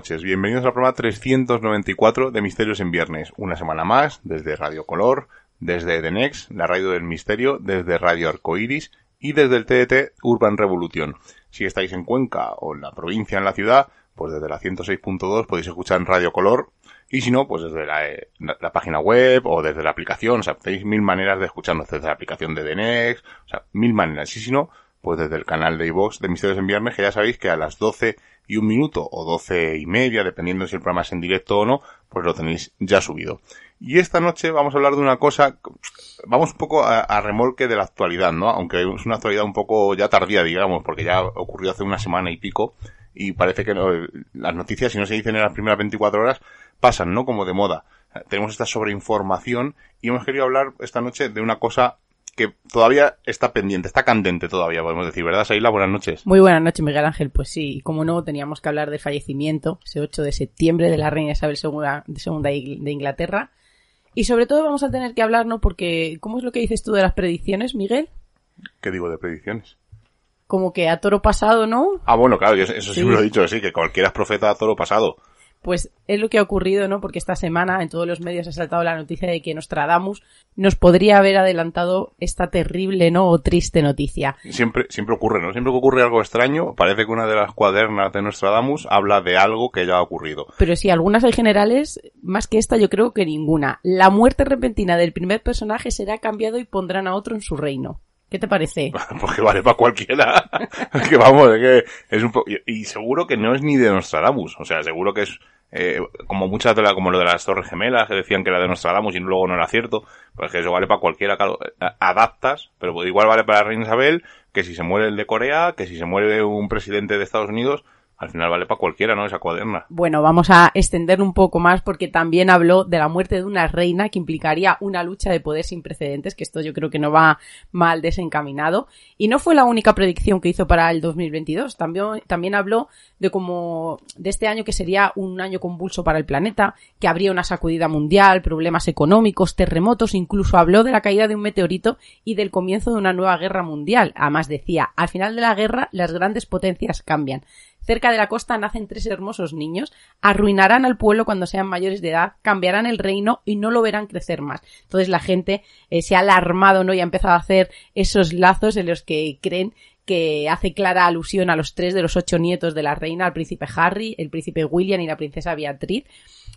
noches, bienvenidos al programa 394 de Misterios en Viernes. Una semana más, desde Radio Color, desde The la radio del misterio, desde Radio Arcoiris y desde el TDT Urban Revolution. Si estáis en Cuenca o en la provincia, en la ciudad, pues desde la 106.2 podéis escuchar en Radio Color y si no, pues desde la, eh, la- página web o desde la aplicación. O sea, tenéis mil maneras de escucharnos desde la aplicación de The Next, o sea, mil maneras. Y si no, pues desde el canal de iVox de Misterios en Viernes, que ya sabéis que a las 12 y un minuto o 12 y media, dependiendo si el programa es en directo o no, pues lo tenéis ya subido. Y esta noche vamos a hablar de una cosa, vamos un poco a, remolque de la actualidad, ¿no? Aunque es una actualidad un poco ya tardía, digamos, porque ya ocurrió hace una semana y pico, y parece que las noticias, si no se dicen en las primeras 24 horas, pasan, ¿no? Como de moda. Tenemos esta sobreinformación y hemos querido hablar esta noche de una cosa que todavía está pendiente, está candente todavía, podemos decir, ¿verdad, Saila? Buenas noches. Muy buenas noches, Miguel Ángel. Pues sí, y como no, teníamos que hablar del fallecimiento, ese 8 de septiembre, de la reina Isabel II de Inglaterra. Y sobre todo vamos a tener que hablar, ¿no? Porque, ¿cómo es lo que dices tú de las predicciones, Miguel? ¿Qué digo de predicciones? Como que a toro pasado, ¿no? Ah, bueno, claro, eso sí, Sí. me lo he dicho, sí, que cualquiera es profeta a toro pasado. Pues es lo que ha ocurrido, ¿no? Porque esta semana en todos los medios ha saltado la noticia de que Nostradamus nos podría haber adelantado esta terrible, ¿no? O triste noticia. Siempre, siempre ocurre, ¿no? Siempre que ocurre algo extraño, parece que una de las cuadernas de Nostradamus habla de algo que ya ha ocurrido. Pero sí, algunas hay generales, más que esta yo creo que ninguna. La muerte repentina del primer personaje será cambiado y pondrán a otro en su reino. ¿Qué te parece? Porque vale para cualquiera. que vamos, es que es un po- y, y seguro que no es ni de Nostradamus. O sea, seguro que es eh, como muchas de la, como lo de las Torres Gemelas, que decían que era de Nostradamus y luego no era cierto. Pues que eso vale para cualquiera, claro. eh, Adaptas, pero pues igual vale para la Reina Isabel, que si se muere el de Corea, que si se muere un presidente de Estados Unidos, al final vale para cualquiera, ¿no? Esa cuaderna. Bueno, vamos a extender un poco más porque también habló de la muerte de una reina que implicaría una lucha de poder sin precedentes, que esto yo creo que no va mal desencaminado. Y no fue la única predicción que hizo para el 2022. También, también habló de como de este año que sería un año convulso para el planeta, que habría una sacudida mundial, problemas económicos, terremotos, incluso habló de la caída de un meteorito y del comienzo de una nueva guerra mundial. Además decía, al final de la guerra las grandes potencias cambian. Cerca de la costa nacen tres hermosos niños, arruinarán al pueblo cuando sean mayores de edad, cambiarán el reino y no lo verán crecer más. Entonces la gente eh, se ha alarmado, ¿no? Y ha empezado a hacer esos lazos en los que creen que hace clara alusión a los tres de los ocho nietos de la reina, al príncipe Harry, el príncipe William y la princesa Beatriz.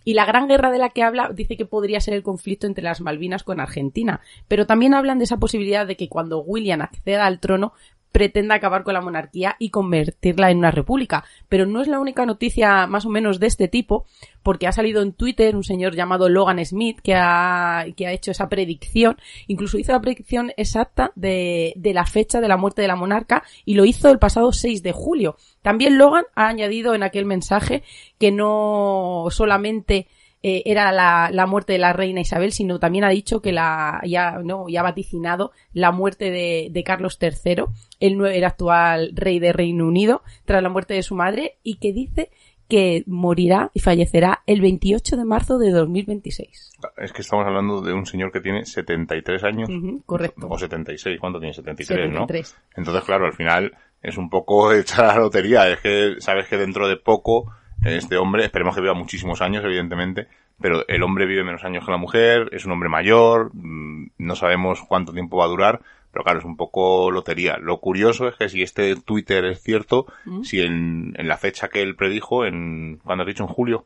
Y la gran guerra de la que habla dice que podría ser el conflicto entre las Malvinas con Argentina. Pero también hablan de esa posibilidad de que cuando William acceda al trono pretenda acabar con la monarquía y convertirla en una república. Pero no es la única noticia más o menos de este tipo, porque ha salido en Twitter un señor llamado Logan Smith que ha, que ha hecho esa predicción, incluso hizo la predicción exacta de, de la fecha de la muerte de la monarca y lo hizo el pasado 6 de julio. También Logan ha añadido en aquel mensaje que no solamente eh, era la, la, muerte de la reina Isabel, sino también ha dicho que la, ya, no, ya ha vaticinado la muerte de, de Carlos III, el, el actual rey de Reino Unido, tras la muerte de su madre, y que dice que morirá y fallecerá el 28 de marzo de 2026. Es que estamos hablando de un señor que tiene 73 años. Ujú, correcto. O 76, ¿cuánto tiene? 73, 73. ¿no? Entonces, claro, al final es un poco echar a la lotería. Es que sabes que dentro de poco este hombre, esperemos que viva muchísimos años, evidentemente, pero el hombre vive menos años que la mujer, es un hombre mayor, mm, no sabemos cuánto tiempo va a durar, pero claro, es un poco lotería. Lo curioso es que si este Twitter es cierto, ¿Mm? si en, en la fecha que él predijo, en, cuando has dicho en julio,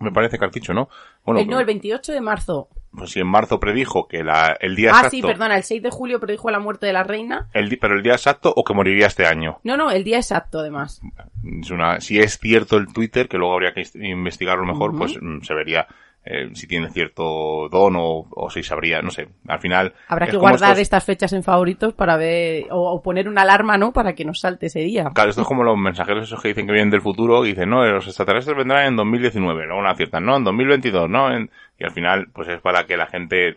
me parece que has dicho, ¿no? Bueno, Eh, no, el 28 de marzo. Pues si en marzo predijo que la, el día Ah, exacto, sí, perdona, el 6 de julio predijo la muerte de la reina. el pero el día exacto o que moriría este año. No, no, el día exacto, además. Es una, si es cierto el Twitter, que luego habría que investigarlo mejor, pues mm, se vería eh, si tiene cierto don o, o si sabría, no sé. Al final. Habrá es que guardar estos- estas fechas en favoritos para ver, o, o poner una alarma, ¿no? Para que nos salte ese día. Claro, esto es como los mensajeros esos que dicen que vienen del futuro y dicen, no, los extraterrestres vendrán en 2019, luego no aciertan, no, en 2022, no, en- y al final, pues es para que la gente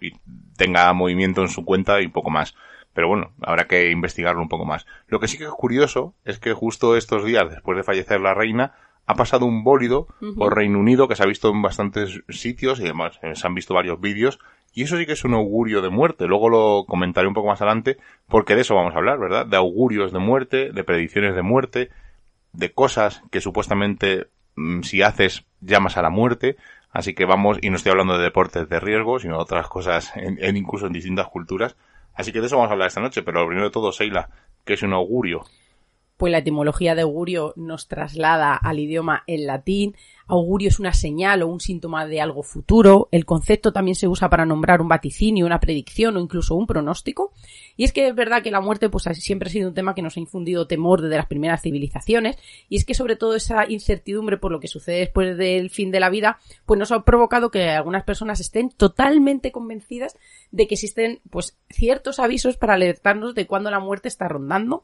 tenga movimiento en su cuenta y poco más. Pero bueno, habrá que investigarlo un poco más. Lo que sí que es curioso es que justo estos días, después de fallecer la reina, ha pasado un bólido por Reino Unido que se ha visto en bastantes sitios y además eh, se han visto varios vídeos y eso sí que es un augurio de muerte. Luego lo comentaré un poco más adelante porque de eso vamos a hablar, ¿verdad? De augurios de muerte, de predicciones de muerte, de cosas que supuestamente mm, si haces llamas a la muerte. Así que vamos, y no estoy hablando de deportes de riesgo, sino de otras cosas, en, en incluso en distintas culturas. Así que de eso vamos a hablar esta noche, pero lo primero de todo, Seila, que es un augurio. Pues la etimología de augurio nos traslada al idioma en latín. Augurio es una señal o un síntoma de algo futuro. El concepto también se usa para nombrar un vaticinio, una predicción o incluso un pronóstico. Y es que es verdad que la muerte pues siempre ha sido un tema que nos ha infundido temor desde las primeras civilizaciones. Y es que sobre todo esa incertidumbre por lo que sucede después del fin de la vida, pues nos ha provocado que algunas personas estén totalmente convencidas de que existen pues ciertos avisos para alertarnos de cuando la muerte está rondando.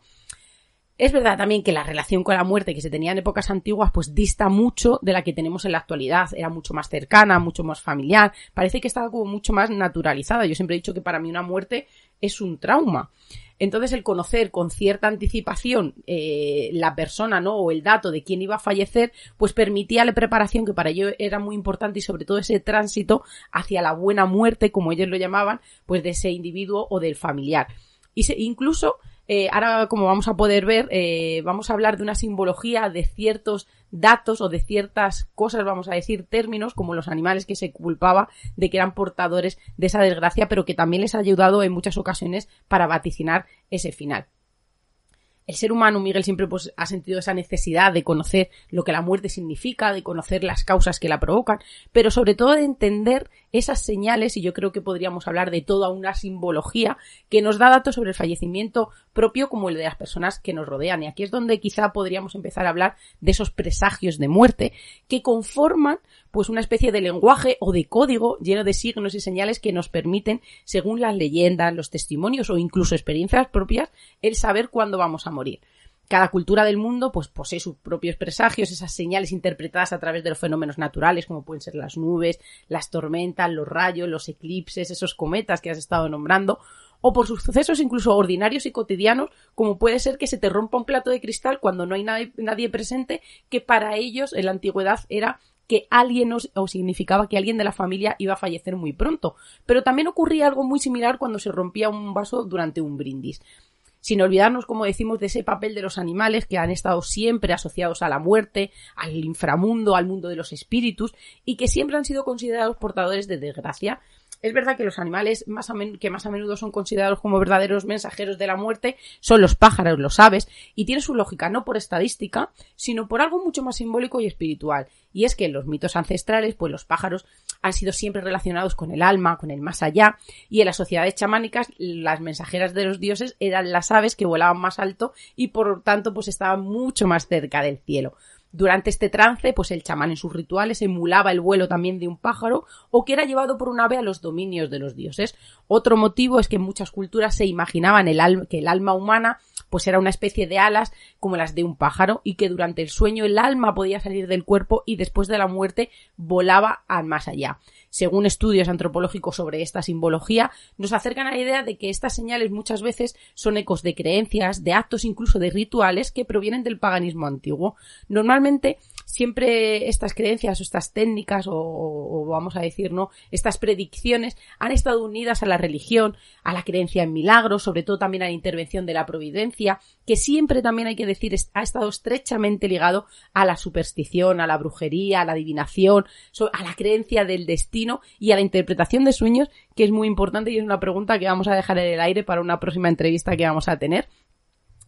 Es verdad también que la relación con la muerte que se tenía en épocas antiguas pues dista mucho de la que tenemos en la actualidad. Era mucho más cercana, mucho más familiar. Parece que estaba como mucho más naturalizada. Yo siempre he dicho que para mí una muerte es un trauma. Entonces el conocer con cierta anticipación eh, la persona ¿no? o el dato de quién iba a fallecer, pues permitía la preparación que para ello era muy importante y sobre todo ese tránsito hacia la buena muerte, como ellos lo llamaban, pues de ese individuo o del familiar. Y se, incluso eh, ahora, como vamos a poder ver, eh, vamos a hablar de una simbología de ciertos datos o de ciertas cosas, vamos a decir términos, como los animales que se culpaba de que eran portadores de esa desgracia, pero que también les ha ayudado en muchas ocasiones para vaticinar ese final. El ser humano, Miguel, siempre pues, ha sentido esa necesidad de conocer lo que la muerte significa, de conocer las causas que la provocan, pero sobre todo de entender esas señales, y yo creo que podríamos hablar de toda una simbología que nos da datos sobre el fallecimiento propio como el de las personas que nos rodean. Y aquí es donde quizá podríamos empezar a hablar de esos presagios de muerte que conforman pues una especie de lenguaje o de código lleno de signos y señales que nos permiten, según las leyendas, los testimonios o incluso experiencias propias, el saber cuándo vamos a morir. Cada cultura del mundo pues posee sus propios presagios, esas señales interpretadas a través de los fenómenos naturales, como pueden ser las nubes, las tormentas, los rayos, los eclipses, esos cometas que has estado nombrando, o por sucesos incluso ordinarios y cotidianos, como puede ser que se te rompa un plato de cristal cuando no hay nadie, presente, que para ellos en la antigüedad era que alguien o significaba que alguien de la familia iba a fallecer muy pronto. Pero también ocurría algo muy similar cuando se rompía un vaso durante un brindis sin olvidarnos, como decimos, de ese papel de los animales que han estado siempre asociados a la muerte, al inframundo, al mundo de los espíritus, y que siempre han sido considerados portadores de desgracia. Es verdad que los animales que más a menudo son considerados como verdaderos mensajeros de la muerte son los pájaros, los aves, y tiene su lógica no por estadística, sino por algo mucho más simbólico y espiritual. Y es que en los mitos ancestrales, pues los pájaros han sido siempre relacionados con el alma, con el más allá, y en las sociedades chamánicas las mensajeras de los dioses eran las aves que volaban más alto y por tanto pues estaban mucho más cerca del cielo. Durante este trance, pues el chamán en sus rituales emulaba el vuelo también de un pájaro o que era llevado por un ave a los dominios de los dioses. Otro motivo es que en muchas culturas se imaginaban el que el alma humana pues era una especie de alas como las de un pájaro y que durante el sueño el alma podía salir del cuerpo y después de la muerte volaba al más allá. Según estudios antropológicos sobre esta simbología, nos acercan a la idea de que estas señales muchas veces son ecos de creencias, de actos, incluso de rituales que provienen del paganismo antiguo. Normalmente, siempre estas creencias o estas técnicas o, o vamos a decir, ¿no? Estas predicciones han estado unidas a la religión, a la creencia en milagros, sobre todo también a la intervención de la providencia, que siempre también hay que decir ha estado estrechamente ligado a la superstición, a la brujería, a la adivinación, a la creencia del destino y a la interpretación de sueños, que es muy importante y es una pregunta que vamos a dejar en el aire para una próxima entrevista que vamos a tener.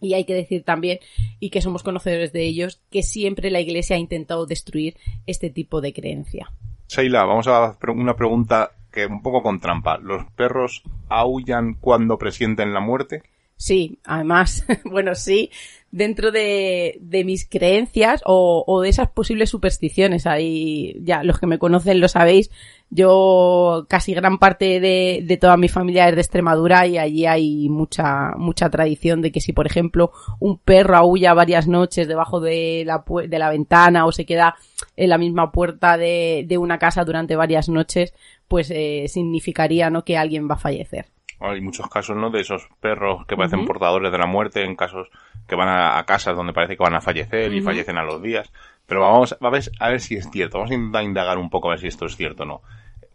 Y hay que decir también, y que somos conocedores de ellos, que siempre la Iglesia ha intentado destruir este tipo de creencia. Sheila, vamos a hacer una pregunta que un poco con trampa. ¿Los perros aullan cuando presienten la muerte? Sí, además, bueno, sí, dentro de, mis creencias o, de esas posibles supersticiones, ahí ya los que me conocen lo sabéis, yo casi gran parte de, toda mi familia es de Extremadura y allí hay mucha, mucha tradición de que si, por ejemplo, un perro aúlla varias noches debajo de la, de la ventana o se queda en la misma puerta de, de una casa durante varias noches, pues eh, significaría ¿no? que alguien va a fallecer. Hay muchos casos, ¿no? De esos perros que parecen portadores de la muerte en casos que van a, a casas donde parece que van a fallecer y fallecen a los días. Pero vamos a ver, a ver si es cierto. Vamos a intentar indagar un poco a ver si esto es cierto o no.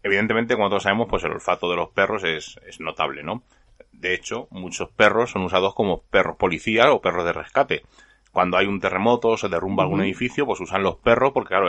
Evidentemente, como todos sabemos, pues el olfato de los perros es, es notable, ¿no? De hecho, muchos perros son usados como perros policía o perros de rescate. Cuando hay un terremoto o se derrumba algún edificio, pues usan los perros, porque claro,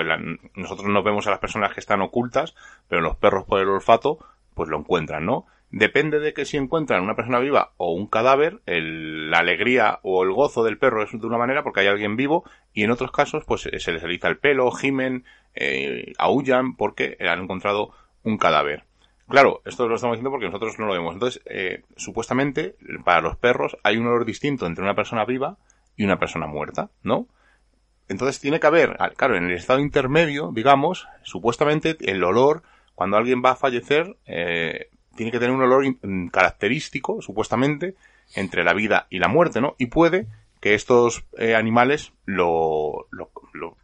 nosotros no vemos a las personas que están ocultas, pero los perros por el olfato, pues lo encuentran, ¿no? Depende de que si encuentran una persona viva o un cadáver, el- la alegría o el gozo del perro es de una manera porque hay alguien vivo y en otros casos pues eh, se les eriza el pelo, gimen, eh, aullan porque han encontrado un cadáver. Claro, esto lo estamos diciendo porque nosotros no lo vemos. Entonces, eh, supuestamente, para los perros hay un olor distinto entre una persona viva y una persona muerta, ¿no? Entonces tiene que haber, claro, en el estado intermedio, digamos, supuestamente el olor, cuando alguien va a fallecer, eh, tiene que tener un olor mm, característico, supuestamente, entre la vida y la muerte, ¿no? Y puede que estos eh, animales lo, lo, lo,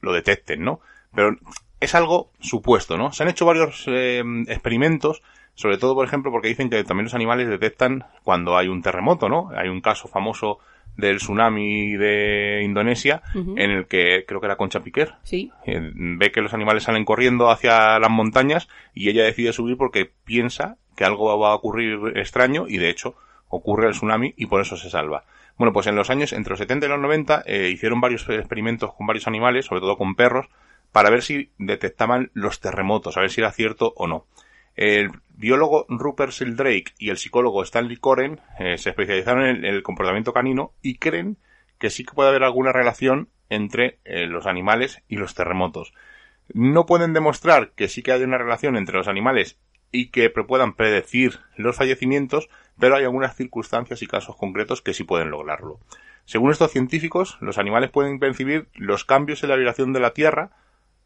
lo detecten, ¿no? Pero es algo supuesto, ¿no? Se han hecho varios eh, experimentos, sobre todo, por ejemplo, porque dicen que también los animales detectan cuando hay un terremoto, ¿no? Hay un caso famoso del tsunami de Indonesia, en el que creo que era Concha Piquer, Sí, eh, ve que los animales salen corriendo hacia las montañas y ella decide subir porque piensa que algo va a ocurrir extraño y de hecho ocurre el tsunami y por eso se salva. Bueno, pues en los años entre los 70 y los 90 eh, hicieron varios experimentos con varios animales, sobre todo con perros, para ver si detectaban los terremotos, a ver si era cierto o no. El biólogo Rupert Sheldrake y el psicólogo Stanley Coren eh, se especializaron en el comportamiento canino y creen que sí que puede haber alguna relación entre eh, los animales y los terremotos. No pueden demostrar que sí que hay una relación entre los animales y que puedan predecir los fallecimientos, pero hay algunas circunstancias y casos concretos que sí pueden lograrlo. Según estos científicos, los animales pueden percibir los cambios en la vibración de la Tierra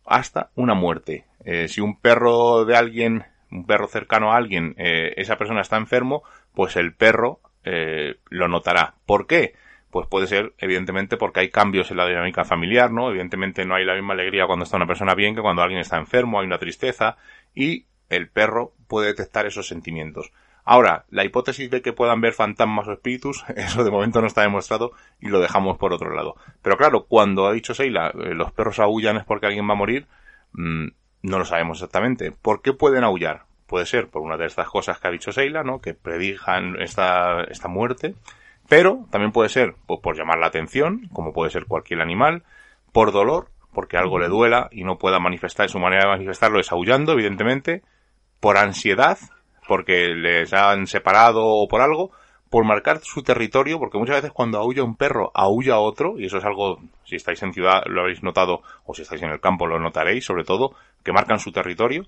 hasta una muerte. Eh, si un perro de alguien, un perro cercano a alguien, eh, esa persona está enfermo, pues el perro eh, lo notará. ¿Por qué? Pues puede ser, evidentemente, porque hay cambios en la dinámica familiar, ¿no? Evidentemente no hay la misma alegría cuando está una persona bien que cuando alguien está enfermo, hay una tristeza, y el perro puede detectar esos sentimientos. Ahora, la hipótesis de que puedan ver fantasmas o espíritus, eso de momento no está demostrado y lo dejamos por otro lado. Pero claro, cuando ha dicho Seila, eh, los perros aullan es porque alguien va a morir, mm, no lo sabemos exactamente. ¿Por qué pueden aullar? Puede ser por una de estas cosas que ha dicho Seila, ¿no? Que predijan esta, esta muerte. Pero también puede ser pues, por llamar la atención, como puede ser cualquier animal, por dolor, porque algo le duela y no pueda manifestar, su manera de manifestarlo es aullando, evidentemente, por ansiedad, porque les han separado o por algo, por marcar su territorio, porque muchas veces cuando aúlla un perro, aúlla otro, y eso es algo, si estáis en ciudad lo habéis notado, o si estáis en el campo lo notaréis, sobre todo, que marcan su territorio,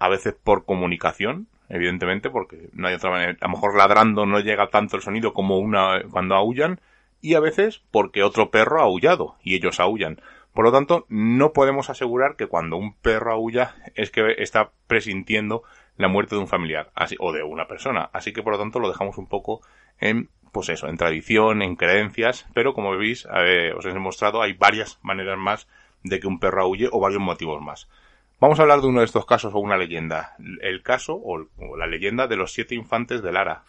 a veces por comunicación, evidentemente, porque no hay otra manera, a lo mejor ladrando no llega tanto el sonido como una cuando aullan, y a veces porque otro perro ha aullado, y ellos aullan. Por lo tanto, no podemos asegurar que cuando un perro aulla es que está presintiendo la muerte de un familiar o de una persona. Así que por lo tanto lo dejamos un poco en, pues eso, en tradición, en creencias, pero como veis, eh, os he mostrado, hay varias maneras más de que un perro aulle o varios motivos más. Vamos a hablar de uno de estos casos o una leyenda. El caso o, la leyenda de los siete infantes de Lara.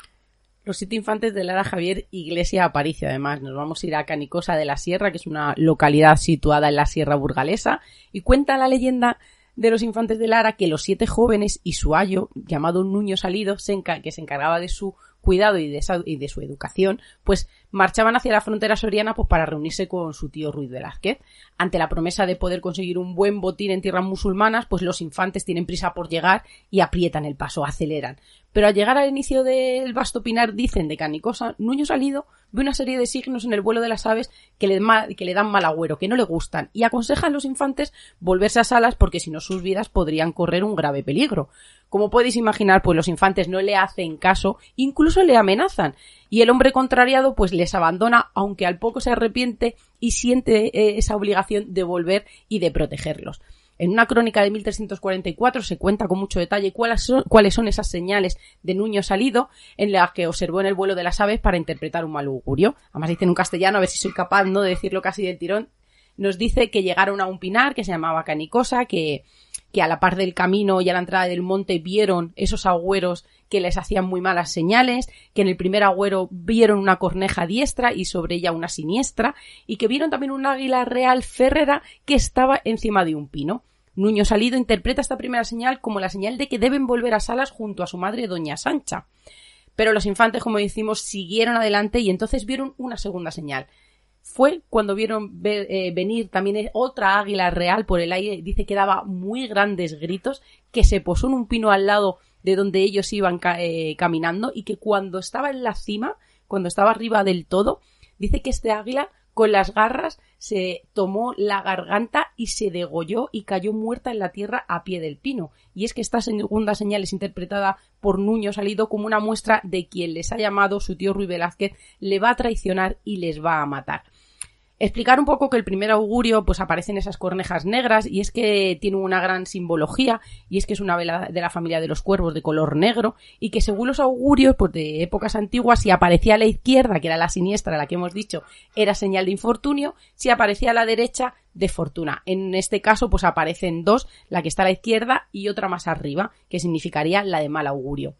Los siete infantes de Lara Javier Iglesia Aparicio, además. Nos vamos a ir a Canicosa de la Sierra, que es una localidad situada en la Sierra Burgalesa, y cuenta la leyenda de los infantes de Lara que los siete jóvenes y su ayo, llamado Nuño Salido, que se encargaba de su cuidado y de, y de su educación, pues marchaban hacia la frontera soriana pues para reunirse con su tío Ruiz Velázquez. Ante la promesa de poder conseguir un buen botín en tierras musulmanas, pues los infantes tienen prisa por llegar y aprietan el paso, aceleran. Pero al llegar al inicio del vasto pinar, dicen de Canicosa, Nuño Salido ve una serie de signos en el vuelo de las aves que le, dan mal agüero, que no le gustan, y aconsejan a los infantes volverse a salas porque si no sus vidas podrían correr un grave peligro. Como podéis imaginar, pues los infantes no le hacen caso, incluso le amenazan, y el hombre contrariado pues les abandona, aunque al poco se arrepiente y siente eh, esa obligación de volver y de protegerlos. En una crónica de 1344 se cuenta con mucho detalle cuáles son, esas señales de Nuño Salido en las que observó en el vuelo de las aves para interpretar un mal augurio. Además dice en un castellano, a ver si soy capaz no de decirlo casi del tirón, nos dice que llegaron a un pinar que se llamaba Canicosa, que, que a la par del camino y a la entrada del monte vieron esos agüeros que les hacían muy malas señales, que en el primer agüero vieron una corneja diestra y sobre ella una siniestra, y que vieron también un águila real férrera que estaba encima de un pino. Nuño Salido interpreta esta primera señal como la señal de que deben volver a Salas junto a su madre Doña Sancha. Pero los infantes, como decimos, siguieron adelante y entonces vieron una segunda señal fue cuando vieron eh, venir también otra águila real por el aire, dice que daba muy grandes gritos, que se posó en un pino al lado de donde ellos iban ca- eh, caminando y que cuando estaba en la cima, cuando estaba arriba del todo, dice que este águila con las garras se tomó la garganta y se degolló y cayó muerta en la tierra a pie del pino. Y es que esta segunda señal es interpretada por Nuño Salido como una muestra de quien les ha llamado su tío Ruy Velázquez le va a traicionar y les va a matar. Explicar un poco que el primer augurio pues aparecen esas cornejas negras y es que tiene una gran simbología y es que es una vela de la familia de los cuervos de color negro y que según los augurios pues de épocas antiguas si aparecía a la izquierda que era la siniestra la que hemos dicho era señal de infortunio si aparecía a la derecha de fortuna. En este caso pues aparecen dos la que está a la izquierda y otra más arriba que significaría la de mal augurio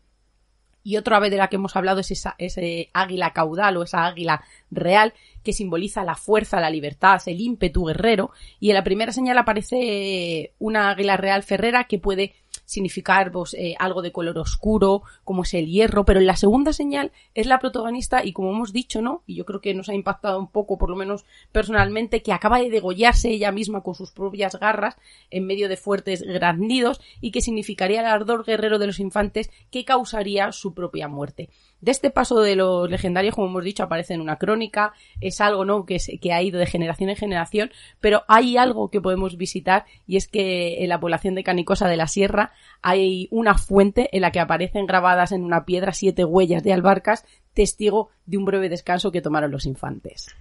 y otra ave de la que hemos hablado es esa, ese águila caudal o esa águila real que simboliza la fuerza, la libertad, el ímpetu guerrero. Y en la primera señal aparece una águila real ferrera que puede significar pues, eh, algo de color oscuro, como es el hierro, pero en la segunda señal es la protagonista y como hemos dicho, ¿no? Y yo creo que nos ha impactado un poco, por lo menos personalmente, que acaba de degollarse ella misma con sus propias garras en medio de fuertes graznidos y que significaría el ardor guerrero de los infantes que causaría su propia muerte. De este paso de los legendarios, como hemos dicho, aparece en una crónica, es algo ¿no? que, se- que ha ido de generación en generación, pero hay algo que podemos visitar y es que en la población de Canicosa de la Sierra hay una fuente en la que aparecen grabadas en una piedra siete huellas de albarcas, testigo de un breve descanso que tomaron los infantes.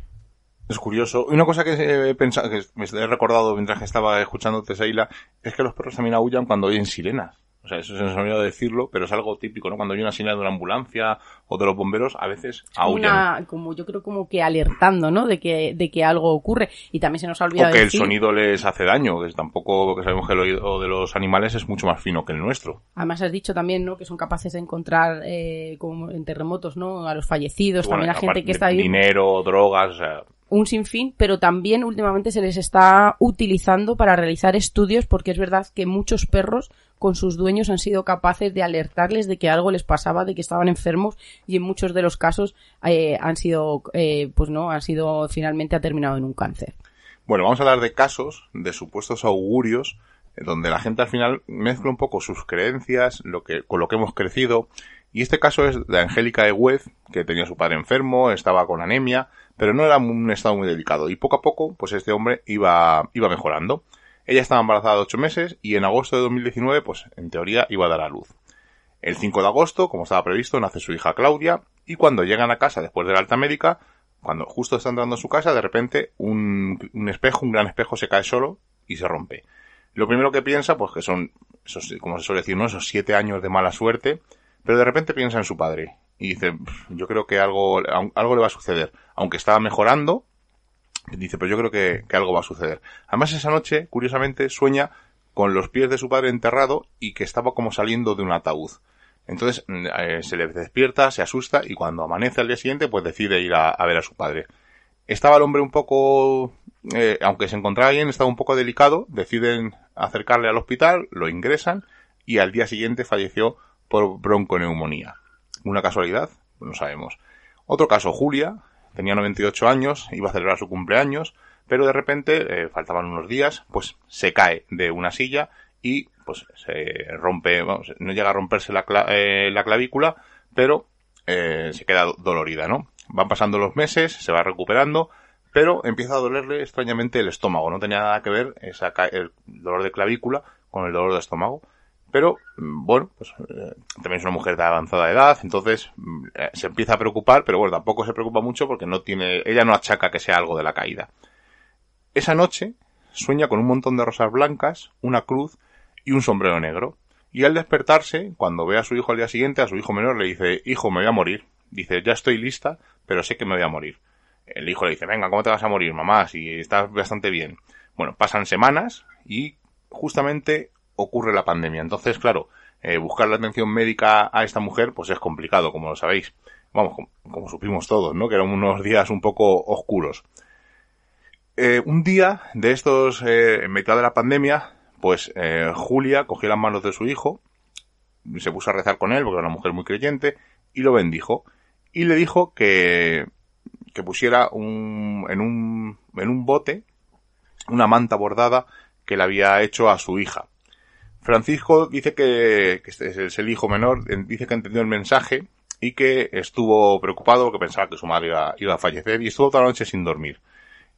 Es curioso. Una cosa que he pensado, que me he recordado mientras que estaba escuchándote, Seila, es que los perros también aullan cuando oyen sirenas. O sea, eso se nos ha olvidado decirlo, pero es algo típico, ¿no? Cuando hay una señal de una ambulancia o de los bomberos, a veces aullan. Una, como yo creo como que alertando, ¿no? De que, de que algo ocurre. Y también se nos ha O olvidado que el decir- sonido les hace daño, que tampoco, que sabemos que el oído de los animales es mucho más fino que el nuestro. Además has dicho también, ¿no? Que son capaces de encontrar, eh, como en terremotos, ¿no? A los fallecidos, Bueno, también a gente que está ahí. Dinero, drogas, o sea, un sinfín, pero también últimamente se les está utilizando para realizar estudios porque es verdad que muchos perros con sus dueños han sido capaces de alertarles de que algo les pasaba, de que estaban enfermos y en muchos de los casos eh, han sido, eh, pues no, han sido finalmente ha terminado en un cáncer. Bueno, vamos a hablar de casos de supuestos augurios donde la gente al final mezcla un poco sus creencias, lo que, con lo que hemos crecido. Y este caso es de Angélica de Huez, que tenía su padre enfermo, estaba con anemia, pero no era un estado muy delicado. Y poco a poco, pues este hombre iba, iba mejorando. Ella estaba embarazada de ocho meses y en agosto de 2019, pues en teoría iba a dar a luz. El 5 de agosto, como estaba previsto, nace su hija Claudia y cuando llegan a casa después de la alta médica, cuando justo está entrando a su casa, de repente un, un espejo, un gran espejo se cae solo y se rompe. Lo primero que piensa, pues que son, esos, como se suele decir, ¿no? Esos siete años de mala suerte, pero de repente piensa en su padre y dice, yo creo que algo, algo le va a suceder. Aunque estaba mejorando, dice, pero yo creo que, que algo va a suceder. Además esa noche, curiosamente, sueña con los pies de su padre enterrado y que estaba como saliendo de un ataúd. Entonces eh, se le despierta, se asusta y cuando amanece al día siguiente pues decide ir a, a ver a su padre. Estaba el hombre un poco, eh, aunque se encontraba bien, estaba un poco delicado, deciden acercarle al hospital, lo ingresan y al día siguiente falleció por bronconeumonía. ¿Una casualidad? No sabemos. Otro caso, Julia, tenía 98 años, iba a celebrar su cumpleaños, pero de repente, eh, faltaban unos días, pues se cae de una silla y pues se rompe, vamos, no llega a romperse la, cla- eh, la clavícula, pero eh, se queda do- dolorida, ¿no? Van pasando los meses, se va recuperando, pero empieza a dolerle extrañamente el estómago. No tenía nada que ver esa, el dolor de clavícula con el dolor de estómago. Pero, mm, bueno, pues eh, también es una mujer de avanzada edad, entonces mm, eh, se empieza a preocupar, pero bueno, tampoco se preocupa mucho porque no tiene, ella no achaca que sea algo de la caída. Esa noche sueña con un montón de rosas blancas, una cruz y un sombrero negro. Y al despertarse, cuando ve a su hijo al día siguiente, a su hijo menor le dice, hijo, me voy a morir. Dice, ya estoy lista, pero sé que me voy a morir. El hijo le dice, venga, ¿cómo te vas a morir, mamá? Si estás bastante bien. Bueno, pasan semanas y justamente ocurre la pandemia. Entonces, claro, eh, buscar la atención médica a esta mujer, pues es complicado, como lo sabéis. Vamos, como, supimos todos, ¿no? Que eran unos días un poco oscuros. Eh, un día de estos, eh, en mitad de la pandemia, pues eh, Julia cogió las manos de su hijo, se puso a rezar con él, porque era una mujer muy creyente, y lo bendijo. Y le dijo que, que pusiera un, en un, en un bote una manta bordada que le había hecho a su hija. Francisco dice que, que este es el hijo menor, en- dice que entendió el mensaje y que estuvo preocupado porque pensaba que su madre iba, iba a fallecer y estuvo toda la noche sin dormir.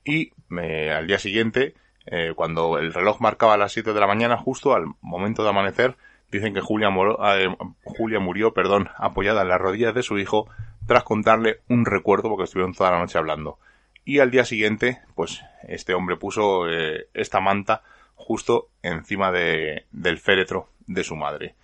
Y al día siguiente, eh, cuando el reloj marcaba las 7 de la mañana, justo al momento de amanecer, dicen que Julia, eh, Julia murió perdón, apoyada en las rodillas de su hijo tras contarle un recuerdo porque estuvieron toda la noche hablando. Y al día siguiente, pues este hombre puso eh, esta manta justo encima de, del féretro de su madre.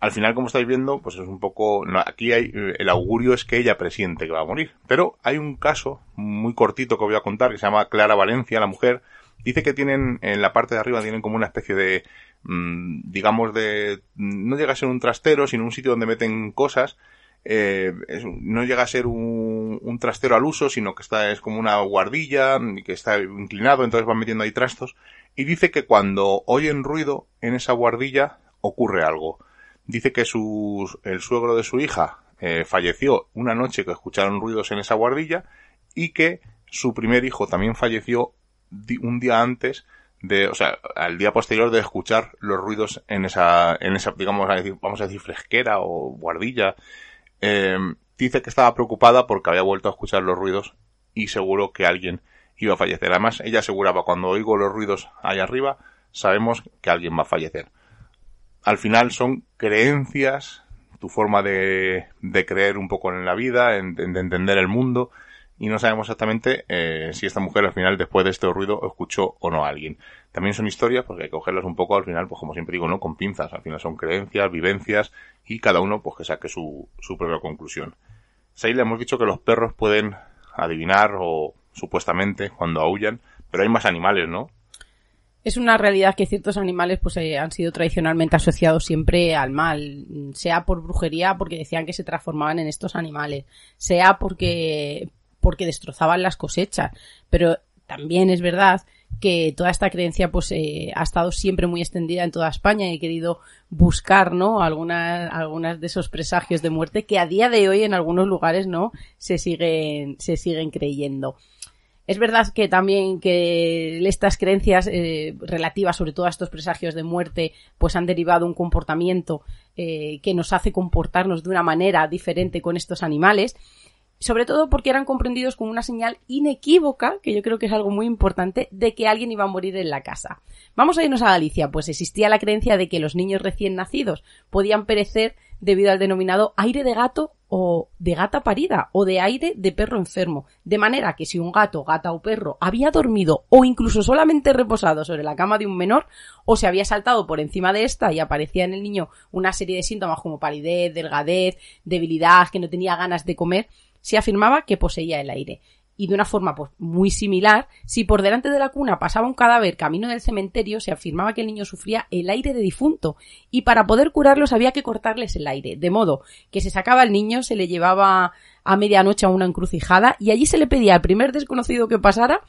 Al final, como estáis viendo, pues es un poco... aquí hay, el augurio es que ella presiente que va a morir. Pero hay un caso muy cortito que voy a contar que se llama Clara Valencia, la mujer. Dice que tienen, en la parte de arriba tienen como una especie de, mm, digamos de, no llega a ser un trastero, sino un sitio donde meten cosas. Eh, no llega a ser un, un trastero al uso, sino que está, es como una guardilla, que está inclinado, entonces van metiendo ahí trastos. Y dice que cuando oyen ruido en esa guardilla ocurre algo. Dice que su, el suegro de su hija eh, falleció una noche que escucharon ruidos en esa guardilla y que su primer hijo también falleció un día antes de, o sea, al día posterior de escuchar los ruidos en esa, en esa, digamos, vamos a decir fresquera o guardilla. Eh, dice que estaba preocupada porque había vuelto a escuchar los ruidos y seguro que alguien iba a fallecer. Además, ella aseguraba cuando oigo los ruidos allá arriba, sabemos que alguien va a fallecer. Al final son creencias, tu forma de, de creer un poco en la vida, de entender el mundo, y no sabemos exactamente eh, si esta mujer al final, después de este ruido, escuchó o no a alguien. También son historias, porque hay que cogerlas un poco al final, pues como siempre digo, ¿no? Con pinzas. Al final son creencias, vivencias, y cada uno, pues que saque su, propia conclusión. Seis le hemos dicho que los perros pueden adivinar o supuestamente cuando aullan, pero hay más animales, ¿no? Es una realidad que ciertos animales pues eh, han sido tradicionalmente asociados siempre al mal, sea por brujería porque decían que se transformaban en estos animales, sea porque porque destrozaban las cosechas, pero también es verdad que toda esta creencia pues eh, ha estado siempre muy extendida en toda España y he querido buscar no algunas algunas de esos presagios de muerte que a día de hoy en algunos lugares no se siguen se siguen creyendo Es verdad que también que estas creencias eh, relativas sobre todo a estos presagios de muerte pues han derivado un comportamiento eh, que nos hace comportarnos de una manera diferente con estos animales sobre todo porque eran comprendidos como una señal inequívoca, que yo creo que es algo muy importante, de que alguien iba a morir en la casa. Vamos a irnos a Galicia, pues existía la creencia de que los niños recién nacidos podían perecer debido al denominado aire de gato o de gata parida o de aire de perro enfermo. De manera que si un gato, gata o perro había dormido o incluso solamente reposado sobre la cama de un menor o se había saltado por encima de esta y aparecía en el niño una serie de síntomas como palidez, delgadez, debilidad, que no tenía ganas de comer, se afirmaba que poseía el aire. Y de una forma pues, muy similar, si por delante de la cuna pasaba un cadáver camino del cementerio, se afirmaba que el niño sufría el aire de difunto, y para poder curarlos había que cortarles el aire, de modo que se sacaba al niño, se le llevaba a medianoche a una encrucijada, y allí se le pedía al primer desconocido que pasara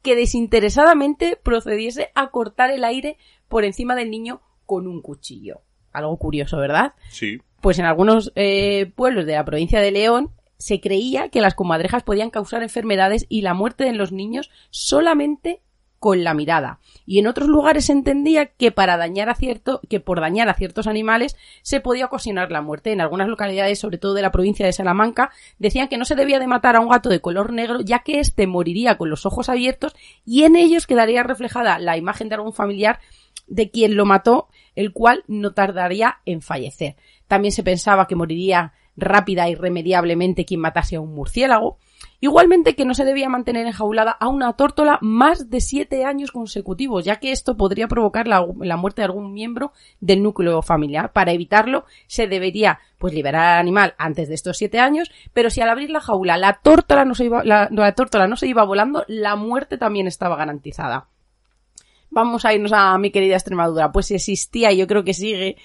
que desinteresadamente procediese a cortar el aire por encima del niño con un cuchillo. Algo curioso, ¿verdad? Sí. Pues en algunos eh, pueblos de la provincia de León se creía que las comadrejas podían causar enfermedades y la muerte en los niños solamente con la mirada. Y en otros lugares se entendía que para dañar a cierto, que por dañar a ciertos animales se podía ocasionar la muerte. En algunas localidades, sobre todo de la provincia de Salamanca, decían que no se debía de matar a un gato de color negro, ya que éste moriría con los ojos abiertos y en ellos quedaría reflejada la imagen de algún familiar de quien lo mató, el cual no tardaría en fallecer. También se pensaba que moriría rápida e irremediablemente quien matase a un murciélago. Igualmente que no se debía mantener enjaulada a una tórtola más de siete años consecutivos, ya que esto podría provocar la, muerte de algún miembro del núcleo familiar. Para evitarlo, se debería pues liberar al animal antes de estos siete años, pero si al abrir la jaula la tórtola no se iba, la, no se iba volando, la muerte también estaba garantizada. Vamos a irnos a mi querida Extremadura, pues existía y yo creo que sigue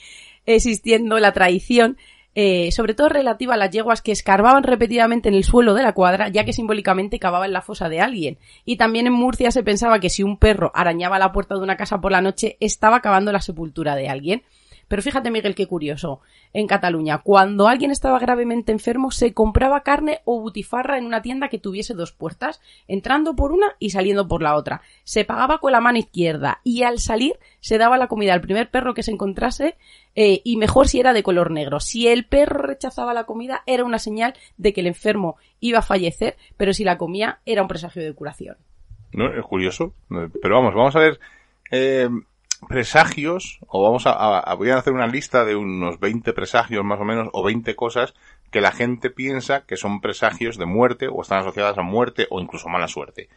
existiendo la tradición eh, sobre todo relativa a las yeguas que escarbaban repetidamente en el suelo de la cuadra, ya que simbólicamente cavaban la fosa de alguien. Y también en Murcia se pensaba que si un perro arañaba la puerta de una casa por la noche, estaba cavando la sepultura de alguien. Pero fíjate, Miguel, qué curioso. En Cataluña, cuando alguien estaba gravemente enfermo, se compraba carne o butifarra en una tienda que tuviese dos puertas, entrando por una y saliendo por la otra. Se pagaba con la mano izquierda y al salir se daba la comida al primer perro que se encontrase eh, y mejor si era de color negro. Si el perro rechazaba la comida era una señal de que el enfermo iba a fallecer, pero si la comía era un presagio de curación. No, es curioso. Pero vamos, vamos a ver. Eh, presagios, o vamos a, a, voy a hacer una lista de unos 20 presagios más o menos, o 20 cosas que la gente piensa que son presagios de muerte, o están asociadas a muerte, o incluso mala suerte.